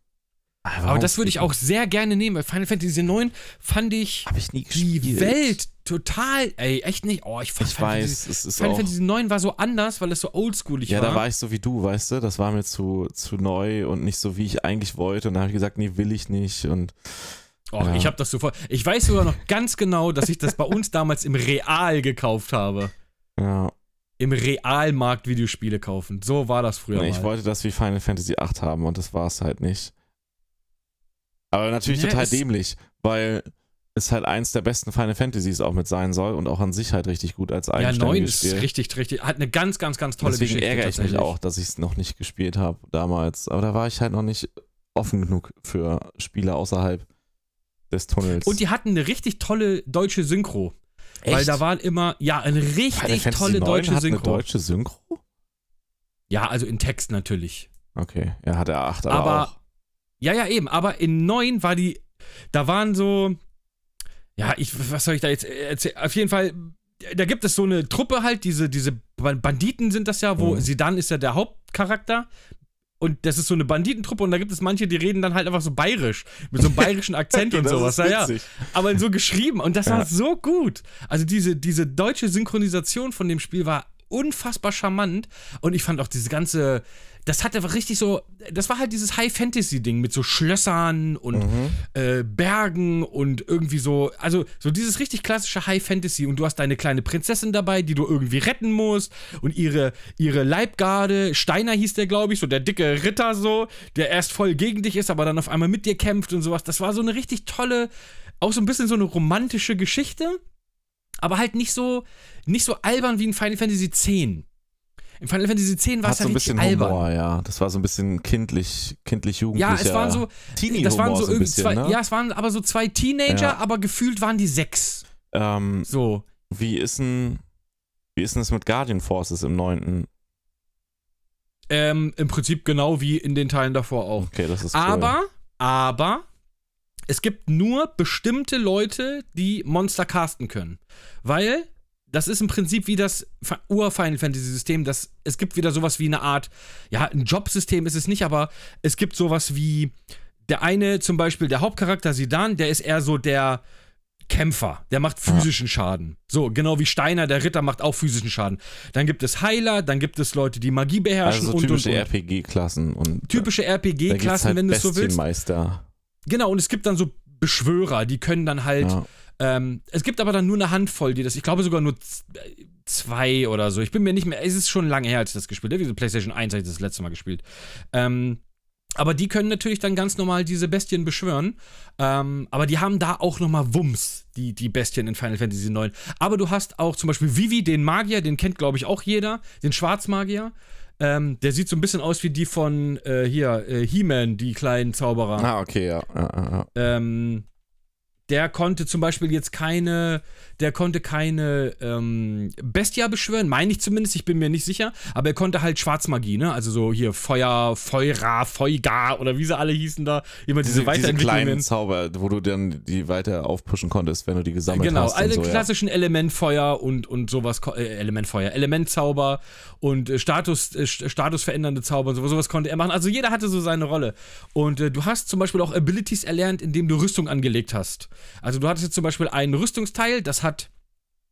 Aber das würde ich auch sehr gerne nehmen, weil Final Fantasy IX fand ich ich die. Welt total, ey, echt nicht. Oh, ich fand Ich Final weiß, Fantasy, es Final. Fantasy IX war so anders, weil es so oldschoolig Ja, war. da war ich so wie du, weißt du? Das war mir zu, zu neu und nicht so, wie ich eigentlich wollte. Und da habe ich gesagt, nee, will ich nicht. Und Oh, Ja. ich habe das sofort. Ich weiß sogar noch ganz genau, dass ich das bei uns damals im Real gekauft habe. ja, Im Realmarkt Videospiele kaufen. So war das früher nee, ich mal. wollte das wie Final Fantasy VIII haben und das war es halt nicht. Aber natürlich Ja, total dämlich, weil es halt eins der besten Final Fantasies auch mit sein soll und auch an sich halt richtig gut als ja, eigenständiges 9 ist Spiel. richtig, richtig. Hat eine ganz, ganz, ganz tolle Deswegen Geschichte. ärgere ich mich auch, dass ich es noch nicht gespielt habe damals. Aber da war ich halt noch nicht offen genug für Spiele außerhalb des Tunnels. Und die hatten eine richtig tolle deutsche Synchro. Weil Echt? da waren immer, ja, eine richtig tolle 9 deutsche hat eine Synchro. deutsche Synchro? Ja, also in Text natürlich. Okay, ja, hat er 8, aber, Aber- auch. Ja, ja, eben. Aber in 9 war die, da waren so, ja, ich, was soll ich da jetzt erzählen? Auf jeden Fall, da gibt es so eine Truppe halt, diese, diese Banditen sind das ja, wo Mhm. Sidan ist ja der Hauptcharakter. Und das ist so eine Banditentruppe und da gibt es manche, die reden dann halt einfach so bayerisch, mit so einem bayerischen Akzent [LAUGHS] und sowas. Ja, ja. Aber so geschrieben und das war Ja. so gut. Also diese, diese deutsche Synchronisation von dem Spiel war unfassbar charmant und ich fand auch diese ganze, das hatte einfach richtig so, das war halt dieses High-Fantasy-Ding mit so Schlössern und Mhm. äh, Bergen und irgendwie so, also so dieses richtig klassische High-Fantasy und du hast deine kleine Prinzessin dabei, die du irgendwie retten musst und ihre, ihre Leibgarde, Steiner hieß der, glaube ich, so der dicke Ritter so, der erst voll gegen dich ist, aber dann auf einmal mit dir kämpft und sowas. Das war so eine richtig tolle, auch so ein bisschen so eine romantische Geschichte, aber halt nicht so, nicht so albern wie in Final Fantasy X. In Final Fantasy X war Hat es ja so ein bisschen albern. Humor, ja. Das war so ein bisschen kindlich, kindlich jugendlich. Ja, es waren so, Teenie das waren so so irgendwie bisschen, zwei, ne? ja, es waren aber so zwei Teenager, Ja. aber gefühlt waren die sechs. Ähm, So. wie ist denn, wie ist denn es mit Guardian Forces im neunten? Ähm, Im Prinzip genau wie in den Teilen davor auch. Okay, das ist cool. Aber, aber, es gibt nur bestimmte Leute, die Monster casten können. Weil das ist im Prinzip wie das Ur-Final Fantasy-System. Das, es gibt wieder sowas wie eine Art, ja, ein Jobsystem ist es nicht, aber es gibt sowas wie der eine, zum Beispiel der Hauptcharakter Sidan, der ist eher so der Kämpfer, der macht physischen Schaden. So, genau wie Steiner, der Ritter, macht auch physischen Schaden. Dann gibt es Heiler, dann gibt es Leute, die Magie beherrschen also so und, und, typische und. RPG-Klassen und Typische RPG-Klassen, halt wenn du es so willst. Bestienmeister. Genau, und es gibt dann so Beschwörer, die können dann halt. Ja. Ähm, es gibt aber dann nur eine Handvoll, die das. Ich glaube sogar nur zwei oder so. Ich bin mir nicht mehr. Es ist schon lange her, als ich das gespielt habe. Diese PlayStation 1 habe ich das letzte Mal gespielt. Ähm, aber die können natürlich dann ganz normal diese Bestien beschwören. Ähm, aber die haben da auch nochmal Wumms, die, die Bestien in Final Fantasy IX. Aber du hast auch zum Beispiel Vivi, den Magier, den kennt, glaube ich, auch jeder, den Schwarzmagier. Ähm, der sieht so ein bisschen aus wie die von äh, hier, äh, He-Man, die kleinen Zauberer. Ah, okay, ja. ja, ja, ja. Ähm, der konnte zum Beispiel jetzt keine, der konnte keine ähm, Bestia beschwören, meine ich zumindest, ich bin mir nicht sicher, aber er konnte halt Schwarzmagie, ne? Also so hier Feuer, Feuera, Feuga oder wie sie alle hießen da, immer diese, Diese, diese kleinen Weiterentwicklungen. Zauber, wo du dann die weiter aufpushen konntest, wenn du die gesammelt Genau, hast. alle und so, klassischen Elementfeuer und, und sowas, äh, Elementfeuer, Elementzauber und äh, Status, äh, St- statusverändernde Zauber und sowas, sowas konnte er machen. Also jeder hatte so seine Rolle. Und äh, du hast zum Beispiel auch Abilities erlernt, indem du Rüstung angelegt hast. Also du hattest jetzt zum Beispiel ein Rüstungsteil, das hat,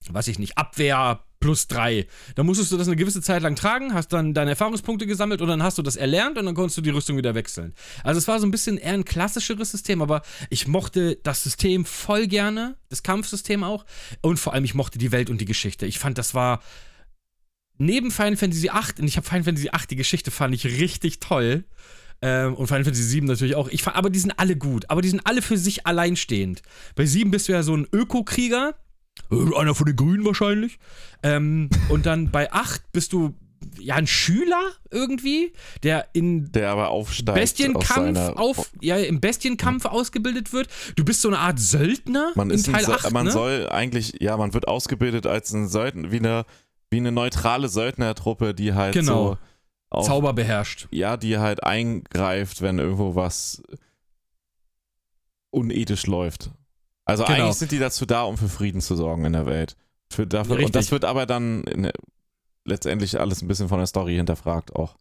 weiß ich nicht, Abwehr plus drei. Da musstest du das eine gewisse Zeit lang tragen, hast dann deine Erfahrungspunkte gesammelt und dann hast du das erlernt und dann konntest du die Rüstung wieder wechseln. Also es war so ein bisschen eher ein klassischeres System, aber ich mochte das System voll gerne, das Kampfsystem auch und vor allem ich mochte die Welt und die Geschichte. Ich fand, das war neben Final Fantasy VIII, und ich habe Final Fantasy VIII, die Geschichte fand ich richtig toll. Ähm, und Final Fantasy VII natürlich auch. Ich aber die sind alle gut. Aber die sind alle für sich alleinstehend. Bei 7 bist du ja so ein Ökokrieger. Äh, Einer von den Grünen wahrscheinlich. Ähm, [LAUGHS] und dann bei 8 bist du ja ein Schüler irgendwie, der in Der aber aufsteigt. Bestienkampf auf, ja, im Bestienkampf ausgebildet wird. Du bist so eine Art Söldner Man, in ist ein, Teil Sö- 8, man ne? soll eigentlich, ja, man wird ausgebildet als ein Söldner, wie eine, wie eine neutrale Söldnertruppe, die halt Genau. so auf, Zauber beherrscht. ja, die halt eingreift, wenn irgendwo was unethisch läuft. Also Genau. eigentlich sind die dazu da, um für Frieden zu sorgen in der Welt. Für dafür, Richtig. und das wird aber dann in, letztendlich alles ein bisschen von der Story hinterfragt auch,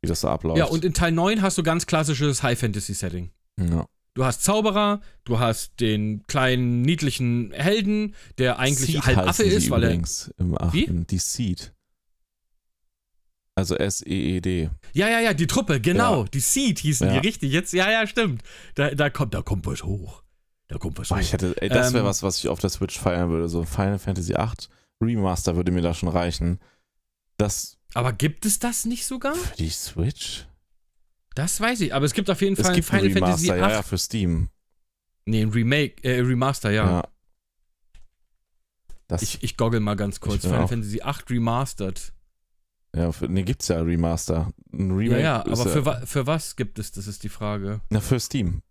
wie das so abläuft. Ja, und in Teil 9 hast du ganz klassisches High-Fantasy-Setting. ja. Du hast Zauberer, du hast den kleinen, niedlichen Helden, der eigentlich Seed halb Affe ist, weil er. im achten, Die Seed. Also S-E-E-D. Ja, ja, ja, die Truppe, genau. Ja. Die Seed hießen Ja. die richtig. Jetzt, ja, ja, stimmt. Da, da, kommt, da kommt was hoch. Da kommt was Boah, hoch. ich hätte, ey, das wäre Ähm, was, was ich auf der Switch feiern würde. So Final Fantasy VIII Remaster würde mir da schon reichen. Das Aber gibt es das nicht sogar? für die Switch? Das weiß ich. Aber es gibt auf jeden Es Fall gibt ein Final Fantasy Remaster, 8. ja, ja, für Steam. Nee, ein Remake, äh, Remaster, ja. Ja. Das, Ich, ich goggle mal ganz kurz. Final Fantasy 8 Remastered. Ja, für, nee, gibt's ja Remaster. Ein Ja, Remake ja, ist aber für, wa für was gibt es? Das ist die Frage. Na, für Steam.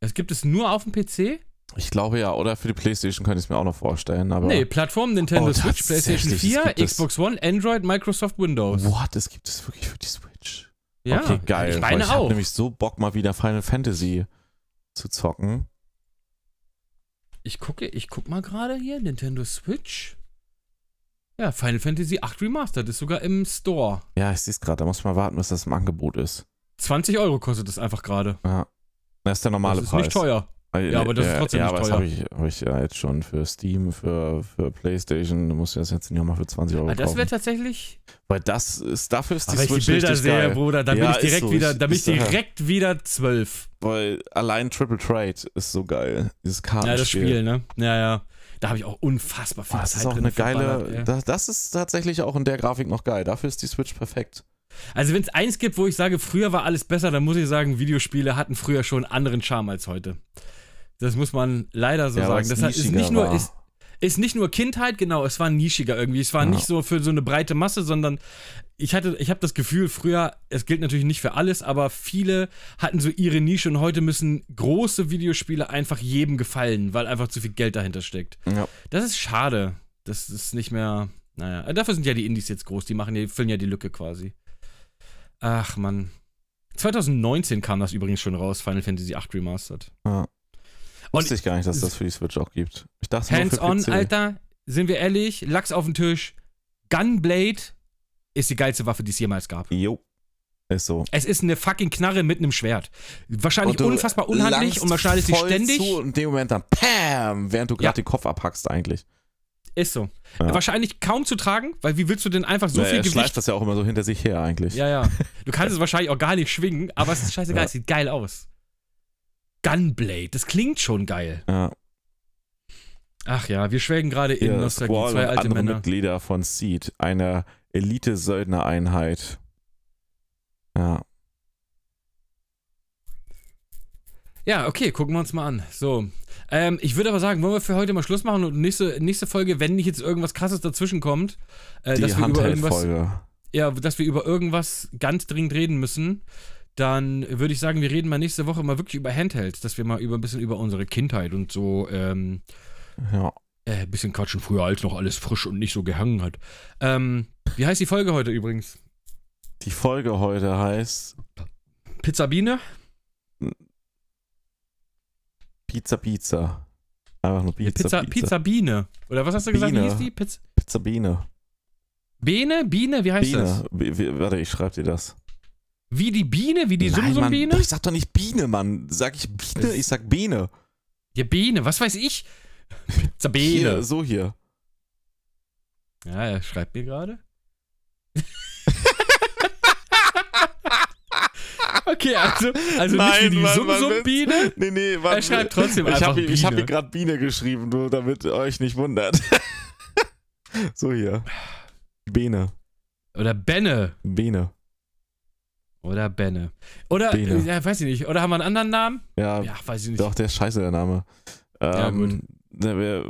Es gibt es nur auf dem PC? Ich glaube ja, oder für die Playstation könnte ich es mir auch noch vorstellen, aber. Nee, Plattform Nintendo Oh, Switch, PlayStation tatsächlich, 4, es gibt es. Xbox One, Android, Microsoft Windows. What? Das gibt es wirklich für die Switch. Ja, okay, geil. Ich meine ich hab auch. nämlich so Bock, mal wieder Final Fantasy zu zocken. Ich ich gucke, ich guck mal gerade hier, Nintendo Switch. Ja, Final Fantasy 8 Remastered ist sogar im Store. Ja, ich sehe es gerade. Da muss man warten, bis das im Angebot ist. 20 Euro kostet es einfach gerade. Ja. Das ist der normale Das ist Preis. nicht teuer. Ja, aber das ist äh, trotzdem ja, nicht aber teuer. Das habe ich, hab ich ja jetzt schon für Steam, für, für PlayStation. Du musst das jetzt nicht nochmal für 20 Euro Aber das wäre tatsächlich. Weil das ist, dafür ist die Aber wenn ich Switch die Bilder sehe, geil. Bruder, dann Ja, bin ich direkt so. wieder, dann bin ich direkt wieder 12. Weil allein Triple Trade ist so geil. Dieses Kartenspiel. Ja, das Spiel, ne? Ja, ja. Da habe ich auch unfassbar viel Boah, das Zeit ist auch drin eine geile. Das, das ist tatsächlich auch in der Grafik noch geil. Dafür ist die Switch perfekt. Also, wenn es eins gibt, wo ich sage, früher war alles besser, dann muss ich sagen, Videospiele hatten früher schon einen anderen Charme als heute. Das muss man leider so Ja, sagen. Das ist nicht nur ist, ist nicht nur Kindheit, genau, es war nischiger irgendwie. Es war Ja. nicht so für so eine breite Masse, sondern ich hatte, ich habe das Gefühl, früher, es gilt natürlich nicht für alles, aber viele hatten so ihre Nische und heute müssen große Videospiele einfach jedem gefallen, weil einfach zu viel Geld dahinter steckt. Ja. Das ist schade. Das ist nicht mehr. Naja, dafür sind ja die Indies jetzt groß. Die machen, die füllen ja die Lücke quasi. Ach man. 2019 kam das übrigens schon raus, Final Fantasy VIII Remastered. Ja. Und Wusste ich gar nicht, dass das für die Switch auch gibt. Ich dachte Hands-on, PC. Alter, sind wir ehrlich, Lachs auf den Tisch. Gunblade ist die geilste Waffe, die es jemals gab. Jo. Ist so. Es ist eine fucking Knarre mit einem Schwert. Wahrscheinlich unfassbar unhandlich und man schneidet sie ständig. Zu und in dem Moment dann PAM, während du gerade Ja. den Kopf abhackst eigentlich. Ist so. Ja. Wahrscheinlich kaum zu tragen, weil wie willst du denn einfach so Ja, viel er Gewicht schleift das ja auch immer so hinter sich her eigentlich. Ja, ja. [LAUGHS] Du kannst es wahrscheinlich auch gar nicht schwingen, aber es ist scheißegal, Ja. es sieht geil aus. Gunblade, das klingt schon geil. Ja. Ach ja, wir schwelgen gerade in Hier, Nostalgie, Squall zwei alte andere Männer. Mitglieder von Seed, einer Elite-Söldner-Einheit. Ja. Ja, okay, gucken wir uns mal an. So. Ähm, ich würde aber sagen, wollen wir für heute mal Schluss machen und nächste, nächste Folge, wenn nicht jetzt irgendwas krasses dazwischen kommt, äh, dass wir über irgendwas. Ja, dass wir über irgendwas ganz dringend reden müssen, dann würde ich sagen, wir reden mal nächste Woche mal wirklich über Handhelds, dass wir mal über ein bisschen über unsere Kindheit und so ähm, Ja. äh, bisschen quatschen, früher als noch alles frisch und nicht so gehangen hat. Ähm, wie heißt die Folge heute übrigens? Die Folge heute heißt Pizza Biene? Pizza Pizza. Einfach nur Pizza Pizza, Pizza, Biene. Oder was hast du gesagt? Wie Biene. hieß die? Pizza Pizza Biene. Biene? Biene? Wie heißt das? Biene. Wie- wie- Warte, ich schreib dir das. Wie die Biene? Wie die Nein, Sumsum-Biene? Ich sag doch nicht Biene, Mann. Sag ich Biene? Ich sag Biene. Ja, Biene, was weiß ich? [LAUGHS] Pizza Hier, Biene. so hier. Ja, er schreibt mir gerade. [LAUGHS] okay, also, also nicht wie Nein, die Sumsum-Biene. Nee, nee, warte. Er schreibt trotzdem ich einfach hab, ihm- Ich habe Biene. hier gerade Biene geschrieben, nur damit ihr euch nicht wundert. [LAUGHS] so hier. Bene. Oder Benne. Bene. Oder Benne. Oder, Bene. äh, ja, weiß ich nicht. Oder haben wir einen anderen Namen? Ja, Ja, weiß ich nicht. doch, der ist scheiße, der Name. Ähm, Ja, gut. Wär-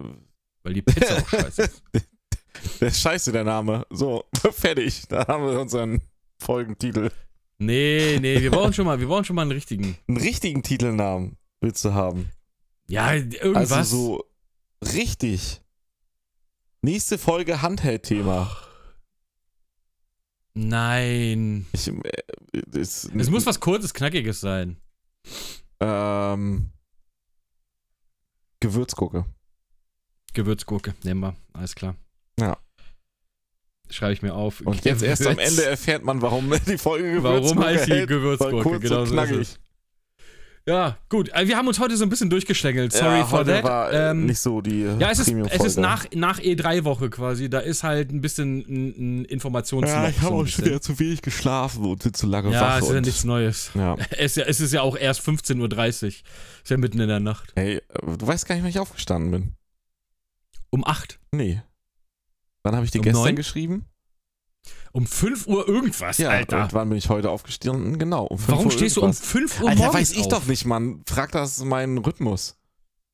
Weil die Pizza auch scheiße ist. [LAUGHS] der ist scheiße, der Name. So, [LAUGHS] fertig. Da haben wir unseren Folgentitel. Nee, [LAUGHS] nee, wir brauchen schon mal, wir brauchen schon mal einen richtigen. Einen richtigen Titelnamen willst du haben. Ja, irgendwas. Also so richtig. Nächste Folge Handheld-Thema. Nein. Ich, äh, es, Es muss was kurzes, knackiges sein. Ähm, Gewürzgurke. Gewürzgurke, nehmen wir. Alles klar. Ja. Schreibe ich mir auf. Und jetzt erst am Ende erfährt man, warum die Folge Gewürzgurke Warum heißt die Gewürzgurke? Genau so ist es. Ja, gut. Äh, Wir haben uns heute so ein bisschen durchgeschlängelt. Sorry ja, for that. war äh, ähm, nicht so die ja, es ist, es ist nach, nach E3-Woche quasi. Da ist halt ein bisschen ein, ein Informationsloch. Ja, ich habe so auch schon wieder zu wenig geschlafen und zu lange Ja, wach. es ist ja nichts Neues. ja. [LAUGHS] Es, ist ja- es ist ja auch erst 15.30 Uhr. Ist ja mitten in der Nacht. Ey, äh, du weißt gar nicht, wann ich aufgestanden bin. Um 8. Nee. Wann habe ich dir Um gestern neun? geschrieben? Um 5 Uhr irgendwas, Ja, Alter. und wann bin ich heute aufgestanden? Genau. Um 5 Warum Uhr stehst du um irgendwas. 5 Uhr Alter, morgens weiß ich auf? doch nicht, Mann. Frag das meinen Rhythmus.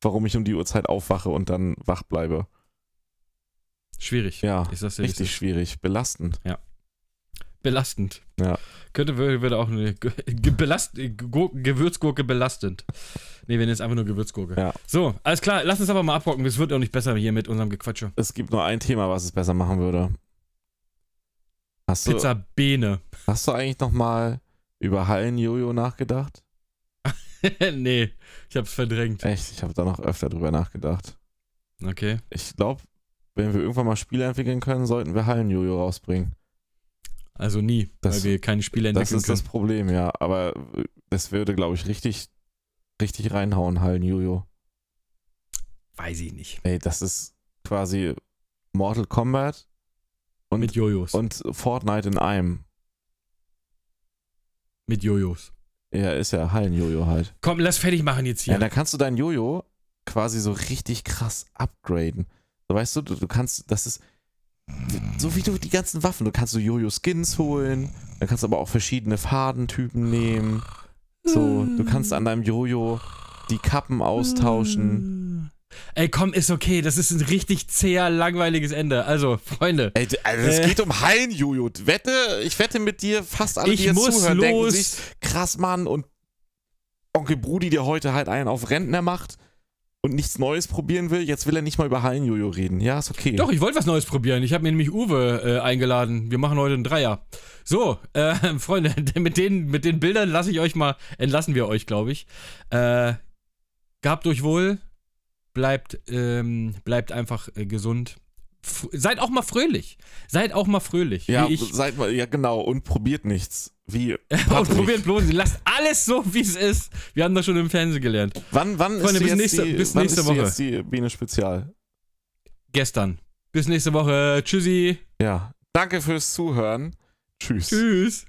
Warum ich um die Uhrzeit aufwache und dann wach bleibe. Schwierig. Ja, wie es richtig schwierig. Belastend. Belastend. Ja. Könnte würde auch eine Ge Ge belast Gur- Gewürzgurke belastend. Nee, wir nennen es einfach nur Gewürzgurke. Ja. So, alles klar, lass uns aber mal abrocken. Es wird auch nicht besser hier mit unserem Gequatsche. Es gibt nur ein Thema, was es besser machen würde. Hast du, Pizza Bene. hast du eigentlich nochmal über Hallen-Jojo nachgedacht? [LAUGHS] nee, ich hab's verdrängt. Echt, ich habe da noch öfter drüber nachgedacht. Okay. Ich glaube, wenn wir irgendwann mal Spiele entwickeln können, sollten wir Hallenjojo rausbringen. Also nie, Das- weil wir keine Spiele Das entwickeln ist können. das Problem, ja. Aber das würde, glaube ich, richtig, richtig reinhauen, Hallenjojo. Weiß ich nicht. Ey, das ist quasi Mortal Kombat und, Mit Jojos. und Fortnite in einem. Mit Jojos. Ja, ist ja Hallenjojo halt. Komm, lass fertig machen jetzt Ja, hier. dann kannst du dein Jojo quasi so richtig krass upgraden. So weißt du, du, du kannst, das ist so wie du die ganzen Waffen, du kannst so Jojo-Skins holen, dann kannst du aber auch verschiedene Fadentypen nehmen. So, du kannst an deinem Jojo die Kappen austauschen. Ey, komm, ist okay. Das ist ein richtig zäher, langweiliges Ende. Also, Freunde, Ey, also es Äh. geht um Hallen-Jojo. Wette, ich wette mit dir, fast alle, ich die jetzt muss zuhören, denken los. sich, krass, Mann, und Onkel Brudi, der heute halt einen auf Rentner macht und nichts Neues probieren will, jetzt will er nicht mal über Hallen-Jojo reden. Ja, ist okay. Doch, ich wollte was Neues probieren. Ich habe mir nämlich Uwe äh, eingeladen. Wir machen heute einen Dreier. So, äh, [LAUGHS] Freunde, [LAUGHS] mit den, mit den Bildern lasse ich euch mal, entlassen wir euch, glaube ich. Äh, gehabt euch wohl. Bleibt, ähm, bleibt einfach äh, gesund. F seid auch mal fröhlich. Seid auch mal fröhlich. Ja, seid mal, ja genau, und probiert nichts. Wie [LAUGHS] Und probiert bloß nicht. Lasst alles so, wie es ist. Wir haben das schon im Fernsehen gelernt. Wann, wann Freunde, ist bis nächste- die, bis wann nächste ist Woche. jetzt die Biene Spezial? Gestern. Bis nächste Woche. Tschüssi. Ja. Danke fürs Zuhören. Tschüss. Tschüss.